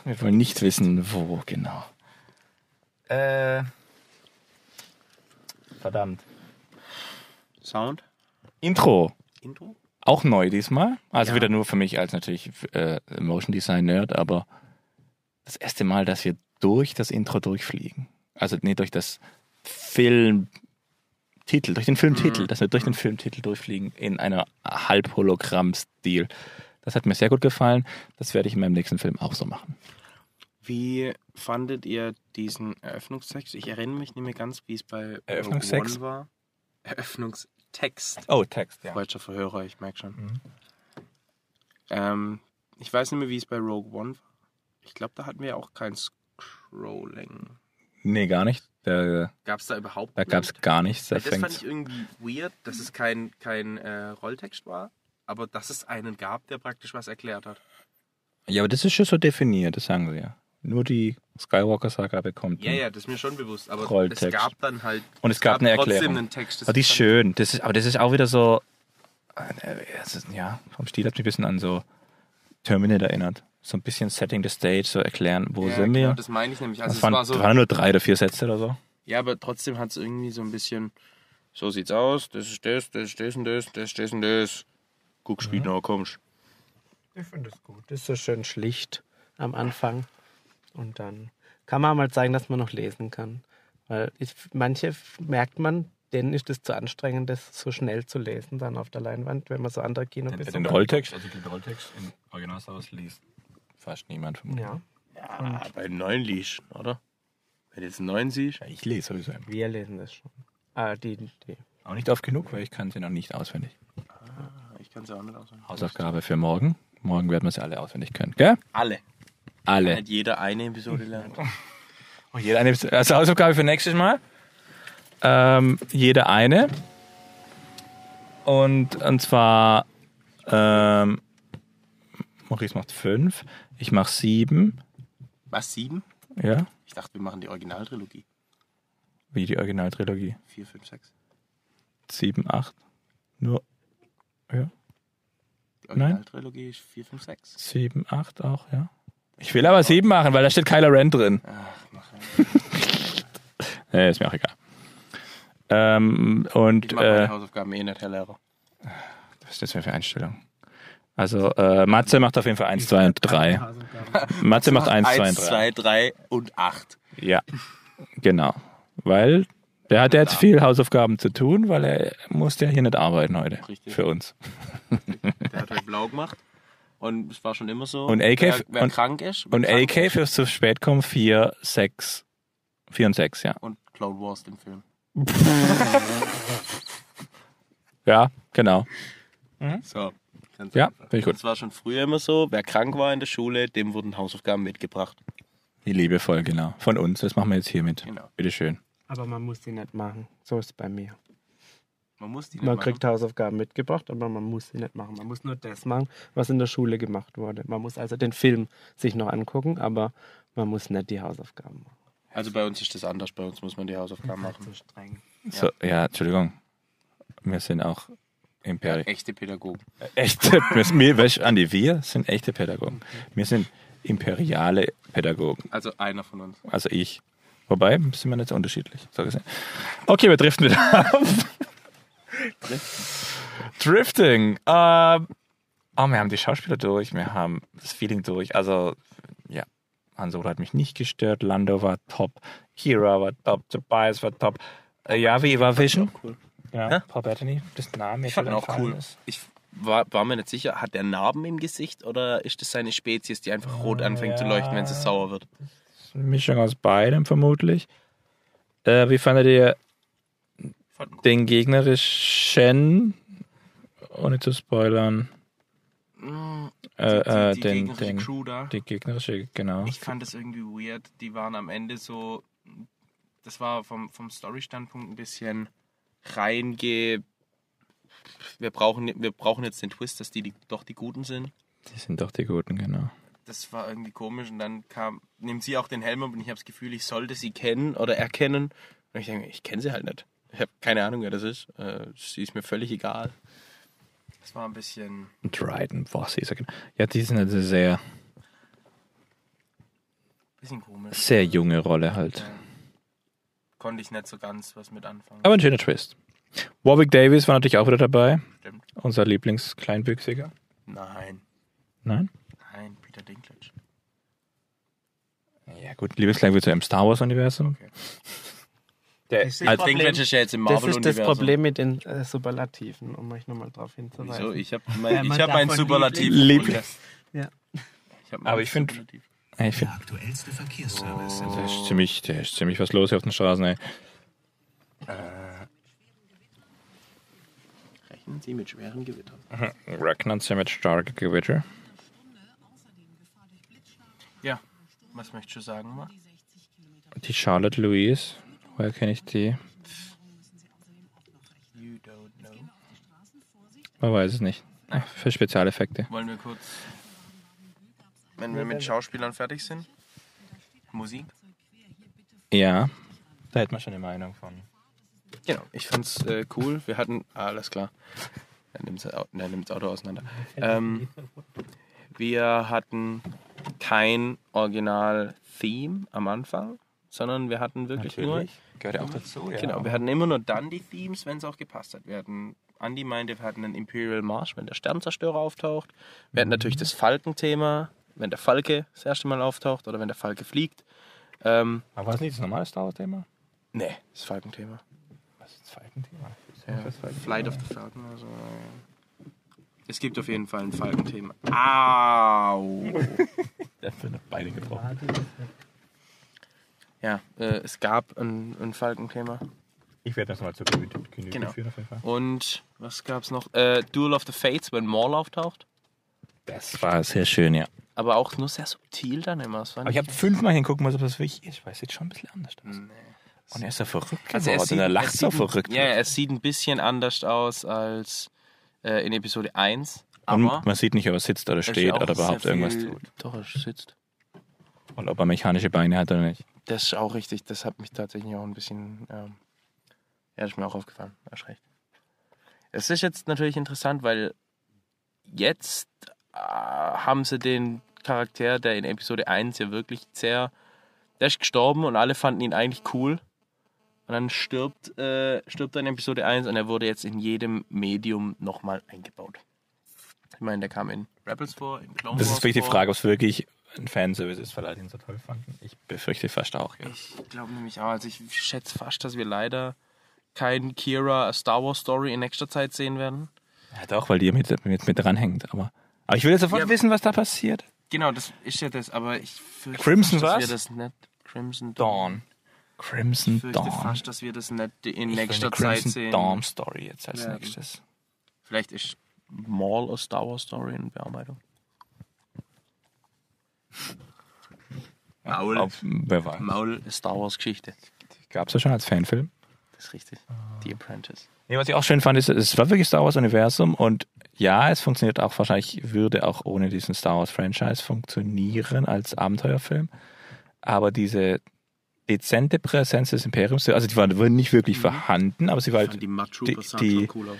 Wir wollen nicht wissen, wo genau. Äh. Verdammt. Sound? Intro. Intro? Auch neu diesmal. Also Ja. wieder nur für mich als natürlich äh, Motion Design Nerd, aber das erste Mal, dass wir durch das Intro durchfliegen. Also nee, durch das Filmtitel, durch den Filmtitel, dass wir durch den Filmtitel durchfliegen in einer Halb-Hologramm-Stil. Das hat mir sehr gut gefallen. Das werde ich in meinem nächsten Film auch so machen. Wie fandet ihr diesen Eröffnungstext? Ich erinnere mich nicht mehr ganz, wie es bei Rogue Eröffnungstext? One war. Eröffnungstext. Oh, Text, ja. Deutscher Verhörer, ich merke schon. Mhm. Ähm, ich weiß nicht mehr, wie es bei Rogue One war. Ich glaube, da hatten wir auch kein Scrolling. Nee, gar nicht. Gab es da überhaupt da gab es gar nichts. Da Das fand ich irgendwie weird, dass es kein, kein äh, Rolltext war, aber dass es einen gab, der praktisch was erklärt hat. ja, aber das ist schon so definiert, das sagen sie ja. Nur die Skywalker-Saga bekommt. Ja, ja, das ist mir schon bewusst, aber Rolltext. es gab dann halt. Und es gab eine trotzdem Erklärung. einen Text. das Aber die ist schön. Das ist, aber das ist auch wieder so. äh, es Ja, vom Stil hat mich ein bisschen an so Terminator erinnert. So ein bisschen Setting the Stage, so erklären, wo Ja, sind genau, wir. das meine ich nämlich. Also das, es waren, war so, waren nur drei oder vier Sätze oder so. ja, aber trotzdem hat es irgendwie so ein bisschen. So sieht's aus, das ist das, das ist das und das, das ist das und das. Guckst, wie nah kommst. Ich finde es gut. Das ist so schön schlicht am Anfang. Und dann kann man mal zeigen, dass man noch lesen kann. Weil ich, manche merkt man, denen ist es zu anstrengend, das so schnell zu lesen dann auf der Leinwand, wenn man so andere Kino Den Rolltext, also den Rolltext im Originalsaus liest fast niemand von Ja, Ja, bei den neuen liest, oder? Wenn du jetzt einen neuen siehst. Ja, Ich lese sowieso. immer. wir lesen das schon. Ah, die, die. Auch nicht oft genug, weil ich kann sie noch nicht auswendig. Kann es ja auch nicht auswendig. Hausaufgabe für morgen. Morgen werden wir sie alle auswendig können, gell? Alle. Alle. Nicht jeder eine Episode lernt. Oh, jeder eine, also Hausaufgabe für nächstes Mal. Ähm, jede eine. Und, und zwar, ähm, Maurice macht fünf, ich mache sieben. Was, sieben? Ja, Ich dachte, wir machen die Originaltrilogie. wie die Originaltrilogie. Vier, fünf, sechs. Sieben, acht. Nur, ja, Originaltrilogie ist vier, fünf, sechs. sieben, acht auch, ja. Ich will aber sieben machen, weil da steht Kylo Ren drin. Ach, mach Nee, ist mir auch egal. Ähm, und Ich mache äh, meine Hausaufgaben eh nicht, Herr Lehrer. was ist das für eine Einstellung? Also, äh, Matze macht auf jeden Fall 1, 2 und 3. Matze macht 1, 2 und 3. zwei, drei und acht. Ja, genau. Weil der hat jetzt viel Hausaufgaben zu tun, weil er musste ja hier nicht arbeiten heute. Richtig. Für uns. Der hat heute blau gemacht. Und es war schon immer so. Und AK wer, wer und- krank ist. Und krank AK fürs zu spät kommen 4, 6, 4 und 6, ja. Und Cloud Wars, den Film. Ja, genau. So. Ganz Ja, finde ich gut. Das war schon früher immer so. Wer krank war in der Schule, dem wurden Hausaufgaben mitgebracht. Wie liebevoll, genau. Von uns, das machen wir jetzt hiermit. Genau. Bitteschön. Aber man muss die nicht machen. So ist es bei mir. Man muss die Man nicht kriegt Hausaufgaben mitgebracht, aber man muss sie nicht machen. Man muss nur das machen, was in der Schule gemacht wurde. Man muss also den Film sich noch angucken, aber man muss nicht die Hausaufgaben machen. machen. Also bei uns ist das anders. Bei uns muss man die Hausaufgaben Nicht machen. so streng. So, ja, Entschuldigung. Wir sind auch Imperi Echte Pädagogen. echte, wir, weißt Andi, wir sind echte Pädagogen. Wir sind imperiale Pädagogen. Also einer von uns. Also ich. Wobei, sind wir nicht so unterschiedlich. So gesehen. Okay, wir driften wieder ab. Drifting. Ähm, oh, wir haben die Schauspieler durch, wir haben das Feeling durch. Also, ja, Han Solo hat mich nicht gestört, Lando war top, Kira war top, Tobias war top. Äh, ja, wie war Vision? Cool. Ja, Paul Bettany, das Name. Ich fand ihn auch cool. Ich war, war mir nicht sicher, hat der Narben im Gesicht oder ist das seine Spezies, die einfach rot anfängt zu leuchten, wenn sie sauer wird? Eine Mischung aus beidem vermutlich. Äh, wie fandet ihr den gegnerischen, ohne zu spoilern, äh, die, äh, die den, gegnerische den, Crew da. die gegnerische, genau. Ich fand das irgendwie weird. Die waren am Ende so. Das war vom, vom Story-Standpunkt ein bisschen reinge. Wir brauchen, wir brauchen jetzt den Twist, dass die, die doch die Guten sind. Die sind doch die Guten, genau. Das war irgendwie komisch und dann kam, nimmt sie auch den Helm ab und ich habe das Gefühl, ich sollte sie kennen oder erkennen. Und ich denke, ich kenne sie halt nicht. Ich habe keine Ahnung, wer das ist. Äh, sie ist mir völlig egal. Das war ein bisschen. Dryden, was ist er genau? Ja, die sind eine sehr, bisschen komisch. sehr junge Rolle halt. Ja. Konnte ich nicht so ganz was mit anfangen. Aber ein schöner Twist. Warwick Davis war natürlich auch wieder dabei. Stimmt. Unser Lieblingskleinwüchsiger. Nein, Nein? Peter Dinklage. Ja, gut, Lieblingskleinwüchsiger im Star Wars-Universum. Okay. Der, Das als, Problem- Dinklage ist ja jetzt im Das ist das Problem mit den äh, Superlativen, um euch nochmal darauf hinzuweisen. Wieso? Ich habe mein, ich hab mein davon Superlativ. Liebling- gefunden. Ja. Ich hab Aber ich find- Superlativ. ich find, aktuellste Verkehrsservice. der, ist ziemlich, der ist ziemlich was los hier auf den Straßen. Ey. Rechnen Sie mit schweren Gewittern. Ragnar mit starke Gewitter. Ja, was möchtest du sagen, Marc? Die Charlotte Louise. Woher kenne ich die? You don't know. Man weiß es nicht. Ach, Für Spezialeffekte. Wollen wir kurz, wenn wir mit Schauspielern fertig sind? Musik? Ja. Da hätte man schon eine Meinung von. Genau, ich fand's äh, cool. Wir hatten, ah, alles klar. Er nimmt das Auto auseinander. Ähm, wir hatten kein Original-Theme am Anfang, sondern wir hatten wirklich nur Gehört ja auch dazu, ja. Genau, wir hatten immer nur dann die Themes, wenn es auch gepasst hat. Wir hatten, Andy meinte, wir hatten einen Imperial March, wenn der Sternzerstörer auftaucht. Wir hatten natürlich das Falkenthema, wenn der Falke das erste Mal auftaucht oder wenn der Falke fliegt. Ähm, Aber war es nicht das normale Star Wars-Thema? nee, das Falkenthema. Was ist das Falkenthema? Ja, Flight of the Falcon. Also, es gibt auf jeden Fall ein Falkenthema. Au! Der wird beide gebrochen. Ja, äh, es gab ein, ein Falkenthema. Ich werde das mal zur Genüge Genau. führen auf jeden Fall. Und was gab's noch? Äh, Duel of the Fates, wenn Maul auftaucht. Das war sehr schön, ja. Aber auch nur sehr subtil dann immer. Es war Aber ich habe fünfmal hingucken müssen, ob das wirklich ist. Weil es sieht schon ein bisschen anders aus. Nee. Und er ist so verrückt Also er sieht, er er lacht so sieht, ein- verrückt. Ja, es sieht ein bisschen anders aus als äh, in Episode 1. Und Aber man sieht nicht, ob er sitzt oder er steht oder überhaupt irgendwas tut. Doch, er sitzt. Und ob er mechanische Beine hat oder nicht. Das ist auch richtig. Das hat mich tatsächlich auch ein bisschen. Ähm, ja, das ist mir auch aufgefallen. Hast recht. Es ist jetzt natürlich interessant, weil jetzt äh, haben sie den Charakter, der in Episode 1 ja wirklich sehr. Der ist gestorben und alle fanden ihn eigentlich cool. Und dann stirbt, äh, stirbt er in Episode 1 und er wurde jetzt in jedem Medium nochmal eingebaut. Ich meine, der kam in Rebels vor, in Clone Das Wars ist wirklich die vor. Frage, ob es wirklich ein Fanservice ist, weil alle ihn so toll fanden. Ich befürchte fast auch, ja. Ich glaube nämlich auch. Also ich schätze fast, dass wir leider kein Kira Star Wars Story in nächster Zeit sehen werden. Ja, doch, weil die mit, mit, mit dranhängt. Aber, aber ich will jetzt sofort Ja. wissen, was da passiert. Genau, das ist ja das, aber ich fürchte Crimson fast, dass was? wir das nicht. Crimson Dawn. Crimson Ich Dawn. fast, dass wir das nicht in Ich nächster Zeit Crimson sehen. Dawn Story jetzt als werden. nächstes. Vielleicht ist Maul A Star Wars Story in Bearbeitung. Maul. Auf, wer weiß. Maul Star Wars Geschichte. Gab es ja schon als Fanfilm. Das ist richtig. The Apprentice. Nee, was ich auch schön fand, ist, es war wirklich Star Wars Universum und ja, es funktioniert auch wahrscheinlich, würde auch ohne diesen Star Wars Franchise funktionieren als Abenteuerfilm. Aber diese dezente Präsenz des Imperiums, also die war, war nicht wirklich vorhanden, aber sie war Ich halt die die- cool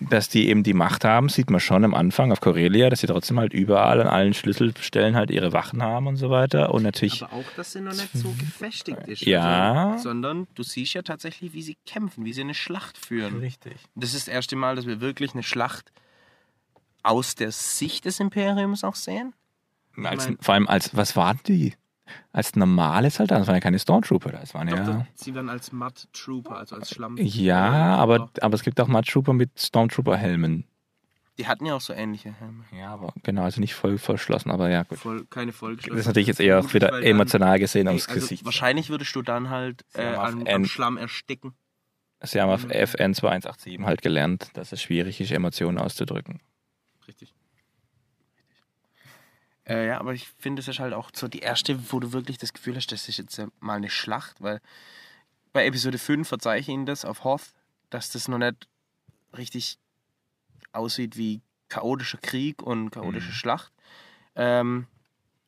dass die eben die Macht haben, sieht man schon am Anfang auf Corellia, dass sie trotzdem halt überall an allen Schlüsselstellen halt ihre Wachen haben und so weiter. Und natürlich, Aber auch, dass sie noch nicht so gefestigt ist. Ja. Also, sondern du siehst ja tatsächlich, wie sie kämpfen, wie sie eine Schlacht führen. richtig. Das ist das erste Mal, dass wir wirklich eine Schlacht aus der Sicht des Imperiums auch sehen. Als, vor allem als, was waren die? Als normale Soldaten, das waren ja keine Stormtrooper, das waren Doch, ja... sie werden als Mud Trooper, also als Schlamm. Ja, aber, aber es gibt auch mal Trooper mit Stormtrooper-Helmen. Die hatten ja auch so ähnliche Helme. Ja, aber genau, also nicht voll verschlossen, aber ja, gut. Voll, keine Folge. Das ist natürlich jetzt eher auch wieder emotional gesehen aufs also Gesicht. Wahrscheinlich würdest du dann halt äh, haben auf am, N- am Schlamm ersticken. Sie haben auf Mhm. FN 2187 halt gelernt, dass es schwierig ist, Emotionen auszudrücken. Richtig. Äh, ja, aber ich finde, es ist halt auch so die erste, wo du wirklich das Gefühl hast, das ist jetzt äh, mal eine Schlacht, weil bei Episode 5 verzeihe ich Ihnen das auf Hoth, dass das noch nicht richtig aussieht wie chaotischer Krieg und chaotische Mhm. Schlacht. Ähm,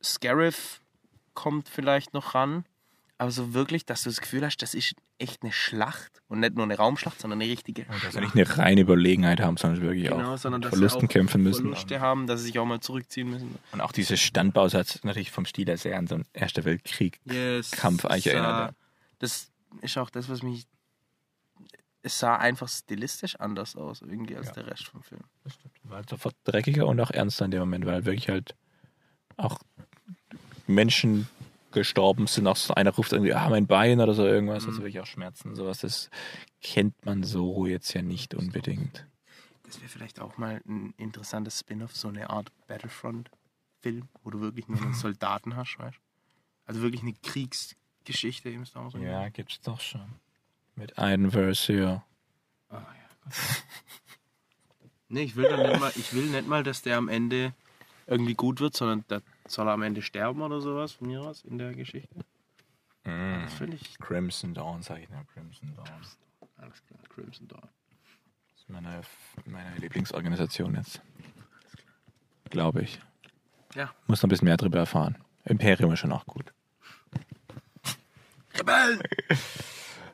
Scarif kommt vielleicht noch ran, aber so wirklich, dass du das Gefühl hast, das ist echt eine Schlacht und nicht nur eine Raumschlacht, sondern eine richtige Dass sie Schlacht. nicht eine reine Überlegenheit haben, sondern wirklich Genau, auch sondern Verlusten kämpfen müssen. Verluste haben, dass sie sich auch mal zurückziehen müssen. Und auch dieses Standbausatz natürlich vom Stil her sehr an so einen Erster Weltkrieg. Yes, eigentlich erinnert. Das ist auch das, was mich. Es sah einfach stilistisch anders aus, irgendwie als Ja. der Rest vom Film. War halt sofort dreckiger und auch ernster in dem Moment, weil halt wirklich halt auch Menschen gestorben sind. Auch so einer ruft irgendwie, ah, mein Bein oder so irgendwas, also wirklich auch Schmerzen, sowas. Das kennt man so jetzt ja nicht unbedingt. Das wäre vielleicht auch mal ein interessantes Spin-off, so eine Art Battlefront-Film, wo du wirklich nur einen Soldaten hast, weißt du? Also wirklich eine Kriegsgeschichte im Star Wars. Ja, gibt's doch schon. Mit einem Versio. Nee, ich will, dann nicht mal, ich will nicht mal, dass der am Ende irgendwie gut wird, sondern da soll er am Ende sterben oder sowas von mir aus in der Geschichte. Das finde ich. Crimson Dawn, sag ich nur. Crimson Dawn. Das Alles klar, Crimson Dawn. ist meine, meine Lieblingsorganisation jetzt. Glaube ich. Ja. Muss noch ein bisschen mehr drüber erfahren. Imperium ist schon auch gut. Rebellen!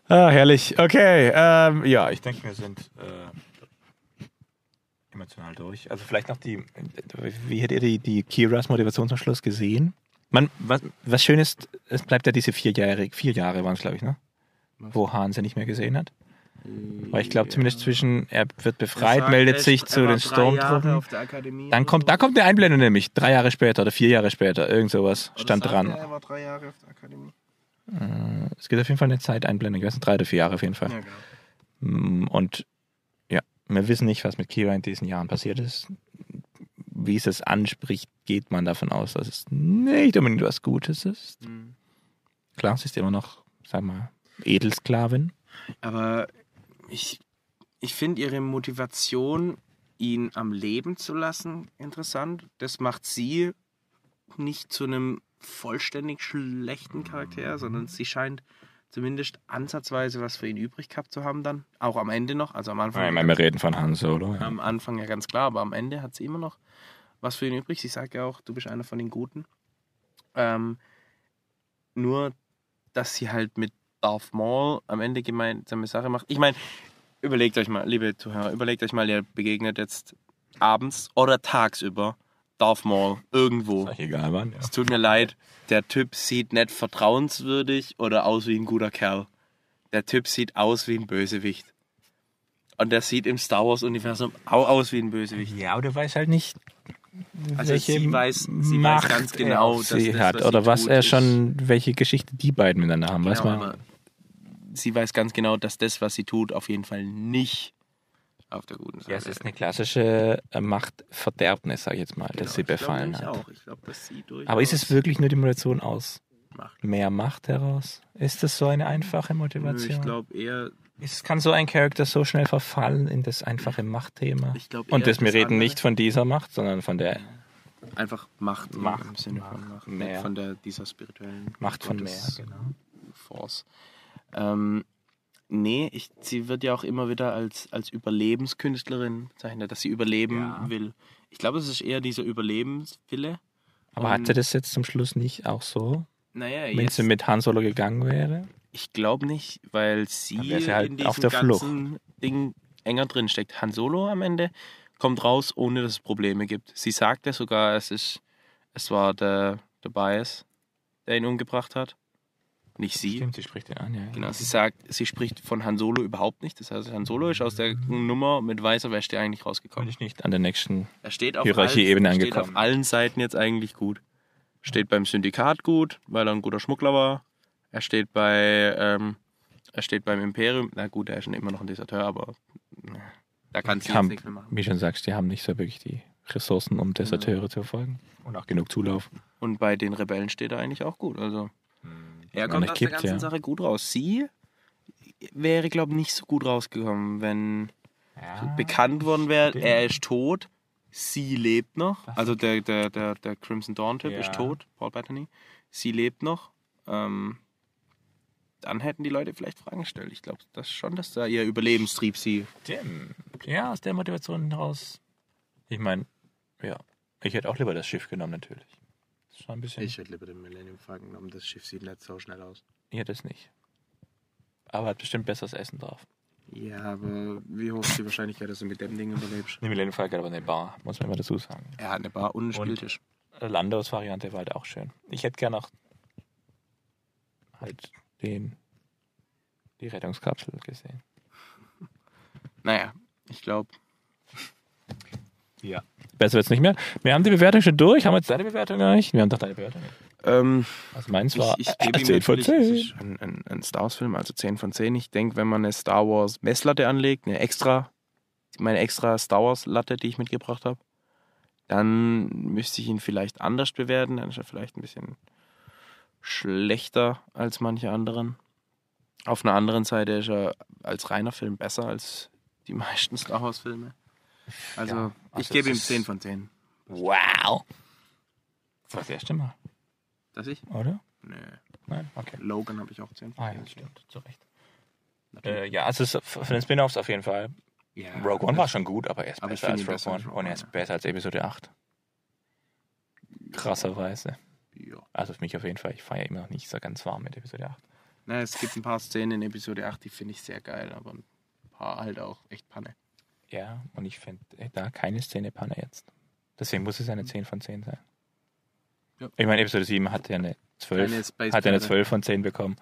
Ah, herrlich. Okay, ähm, ja, ich denke, wir sind äh, emotional durch. Also vielleicht noch die, wie hättet ihr die, die Kiras Motivation zum Schluss gesehen? Man, was, was schön ist, es bleibt ja diese vier Jahre, vier Jahre waren es, glaube ich, ne? Wo Hahn sie nicht mehr gesehen hat. Weil ich glaube zumindest zwischen, er wird befreit, sagt, meldet sich zu war den Stormtruppen. der Dann kommt, da kommt eine Einblendung nämlich, drei Jahre später oder vier Jahre später, irgend sowas Oder stand dran. Er, er war drei Jahre auf der Akademie. Es gibt auf jeden Fall eine Zeiteinblendung, ich weiß nicht, drei oder vier Jahre auf jeden Fall. Ja, genau. Mm, Und ja, wir wissen nicht, was mit Kira in diesen Jahren passiert ist. Wie es es anspricht, geht man davon aus, dass es nicht unbedingt was Gutes ist. Mhm. Klar, sie ist immer noch, sag mal, Edelsklavin. Aber ich, ich finde ihre Motivation, ihn am Leben zu lassen, interessant. Das macht sie nicht zu einem vollständig schlechten Charakter, sondern sie scheint zumindest ansatzweise was für ihn übrig gehabt zu haben dann. Auch am Ende noch. Also am Anfang. Ich meine, wir reden von Han Solo. Ja. Am Anfang ja ganz klar, aber am Ende hat sie immer noch was für ihn übrig. Sie sagt ja auch, du bist einer von den Guten. Ähm, nur, dass sie halt mit Darth Maul am Ende gemeinsame Sache macht. Ich meine, überlegt euch mal, liebe Zuhörer, überlegt euch mal, ihr begegnet jetzt abends oder tagsüber Darth Maul irgendwo. Egal wann. Ja. Es tut mir leid, der Typ sieht nicht vertrauenswürdig oder aus wie ein guter Kerl. Der Typ sieht aus wie ein Bösewicht. Und der sieht im Star Wars-Universum auch aus wie ein Bösewicht. ja, aber du weißt halt nicht, Also welche sie weiß- sie weiß Macht ganz er genau, dass sie das, hat was oder sie was tut, er schon, welche Geschichte die beiden miteinander haben. weiß Genau, man. aber sie weiß ganz genau, dass das, was sie tut, auf jeden Fall nicht auf der guten Seite Ja, es ist eine klassische äh, Machtverderbnis, sag ich jetzt mal, Genau, dass sie ich glaub befallen nämlich hat. Auch. Ich glaube, dass sie durchaus Aber ist es wirklich nur die Motivation aus Macht. mehr Macht heraus? Ist das so eine einfache Nö, Motivation? Ich glaube eher, Es kann so ein Charakter so schnell verfallen in das einfache Machtthema. ich glaube Und das, wir reden andere. nicht von dieser Macht, sondern von der einfach Macht, Macht, im Sinne von Macht, mehr. von der dieser spirituellen Macht von mehr. Genau. Force. Ähm, nee, ich, sie wird ja auch immer wieder als, als Überlebenskünstlerin bezeichnet, dass sie überleben Ja. will. Ich glaube, es ist eher dieser Überlebenswille. Aber hat sie das jetzt zum Schluss nicht auch so, Naja, wenn jetzt, sie mit Han Solo gegangen wäre? ich glaube nicht, weil sie sie halt in diesem auf der Flucht. ganzen Ding enger drin steckt. Han Solo am Ende kommt raus, ohne dass es Probleme gibt. Sie sagte sogar, es ist, es war der, der Bias, der ihn umgebracht hat. Nicht sie. Stimmt, sie spricht den an, ja. Genau, sie sagt, sie spricht von Han Solo überhaupt nicht. Das heißt, Han Solo ist aus der Nummer mit weißer Wäsche eigentlich Bin rausgekommen. ich nicht an der nächsten. Er steht auf, Hierarchieebene allen, steht angekommen. auf allen Seiten jetzt eigentlich gut. Steht beim Syndikat gut, weil er ein guter Schmuggler war. Er steht bei, ähm, er steht beim Imperium. Na gut, er ist schon immer noch ein Deserteur, aber äh, da kann sie Haben, nichts mehr machen. wie schon sagst, die haben nicht so wirklich die Ressourcen, um Deserteure zu verfolgen. Und auch genug Zulauf. Und bei den Rebellen steht er eigentlich auch gut. Also er kommt aus der kippt, ganzen ja. Sache gut raus. Sie wäre, glaube ich, nicht so gut rausgekommen, wenn bekannt worden wäre, stimmt. er ist tot, sie lebt noch. Also der, der, der, der Crimson Dawn-Typ Ja. ist tot, Paul Bettany. Sie lebt noch. Ähm, dann hätten die Leute vielleicht Fragen gestellt. Ich glaube das schon, dass da ihr Überlebenstrieb sie. Dem, ja, aus der Motivation heraus. Ich meine, ja, ich hätte auch lieber das Schiff genommen, natürlich. Das schon ein bisschen. hätte lieber den Millennium Falcon genommen. Das Schiff sieht nicht so schnell aus. Ich hätte es nicht. Aber hat bestimmt besseres Essen drauf. Ja, aber wie hoch ist die Wahrscheinlichkeit, dass du mit dem Ding überlebst? Die Millennium Falcon hat aber eine Bar, muss man immer dazu sagen. Er hat eine Bar und einen Spieltisch. Landos Variante war halt auch schön. Ich hätte gerne noch halt den die Rettungskapsel gesehen. Naja, ich glaube, Ja. Besser wird's nicht mehr. Wir haben die Bewertung schon durch. Haben wir jetzt deine Bewertung eigentlich? Wir haben doch deine Bewertung. ähm, Also meins ich, war ich gebe ihm 10 von natürlich, 10. es ist ein, ein, ein Star Wars-Film, also 10 von 10. Ich denke, wenn man eine Star Wars Messlatte anlegt, eine extra, meine extra Star Wars Latte, die ich mitgebracht habe, dann müsste ich ihn vielleicht anders bewerten. Dann ist er vielleicht ein bisschen schlechter als manche anderen. Auf einer anderen Seite ist er als reiner Film besser als die meisten Star Wars Filme. Also, Ja, ich also gebe ihm es ist- 10 von 10. Wow. Das war das erste Mal, Das ich? oder? Nö. Nein? Okay. Logan habe ich auch 10 von Ah 10. ja, stimmt. Zu Recht. Äh, ja, also von den Spin-Offs auf jeden Fall. Ja, Rogue One war schon gut, aber er ist Aber ich besser als Rogue besser One. als Rogue Und er ist besser als Episode 8. Krasserweise. Ja. Also für mich auf jeden Fall. Ich feiere immer noch nicht so ganz warm mit Episode 8. Na, es gibt ein paar Szenen in Episode 8, die finde ich sehr geil, aber ein paar halt auch echt Panne. Ja, und ich finde da keine Szene Panne jetzt. Deswegen muss es eine 10 von 10 sein. Ja. Ich meine, Episode 7 hat ja eine 12, Keine Space hat ja eine Pferde. 12 von 10 bekommen.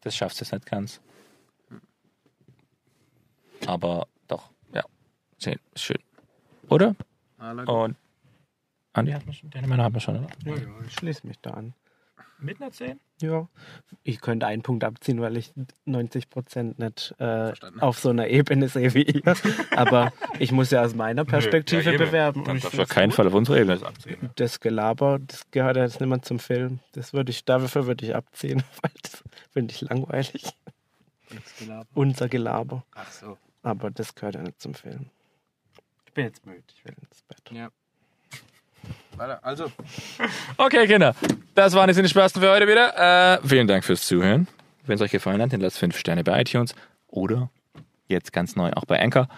Das schafft es nicht ganz. Aber doch, ja. 10 ist schön. Oder? Und Andi hat mir schon, deine Männer haben wir schon, oder? Ja, ich schließe mich da an. Mit einer 10? Ja. Ich könnte einen Punkt abziehen, weil ich 90 Prozent nicht äh, auf so einer Ebene sehe wie ihr. Aber ich muss ja aus meiner Perspektive bewerben. Dann ich darfst du auf keinen gut. Fall auf unsere Ebene abziehen. Das Gelaber, das gehört ja jetzt nicht mehr zum Film. Das würde ich, dafür würde ich abziehen, weil das finde ich langweilig. Unser Gelaber. Ach so. Aber das gehört ja nicht zum Film. Ich bin jetzt müde, ich will ins Bett. Ja. Weiter, also. Okay, Kinder. Das waren jetzt die Spasten für heute wieder. Äh, vielen Dank fürs Zuhören. Wenn es euch gefallen hat, dann lasst 5 Sterne bei iTunes oder jetzt ganz neu auch bei Anchor.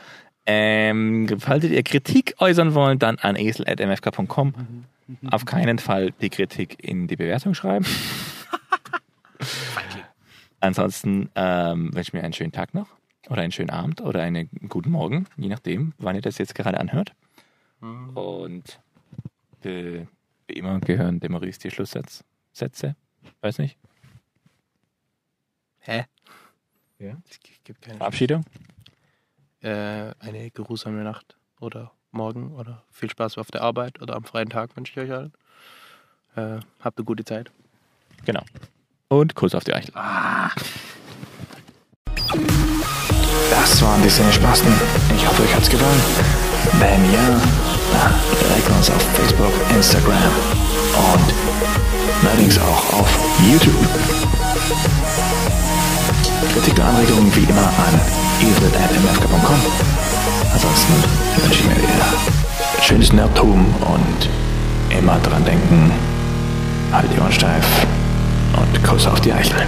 Ähm, solltet ihr Kritik äußern wollen, dann an esel.mfk.com. Auf keinen Fall die Kritik in die Bewertung schreiben. Ansonsten ähm, wünsche ich mir einen schönen Tag noch oder einen schönen Abend oder einen guten Morgen, je nachdem, wann ihr das jetzt gerade anhört. Und äh, wie immer gehören dem Maurice die Schlusssätze. Sätze? Weiß nicht. Hä? Ja. Es gibt keine. Verabschiedung? Äh, eine geruhsame Nacht oder morgen oder viel Spaß auf der Arbeit oder am freien Tag wünsche ich euch allen. Äh, habt eine gute Zeit. Genau. Und Kuss auf die Eichel. Das waren die Cinespasten. Ich hoffe, euch hat's gefallen. Wenn ja, like uns auf Facebook, Instagram und allerdings auch auf YouTube. Kritik und Anregungen wie immer an esel.mfk.com. Ansonsten wünsche ich mir wieder schönes Nerdtum und immer dran denken, halt die Ohren steif und Kuss auf die Eichel.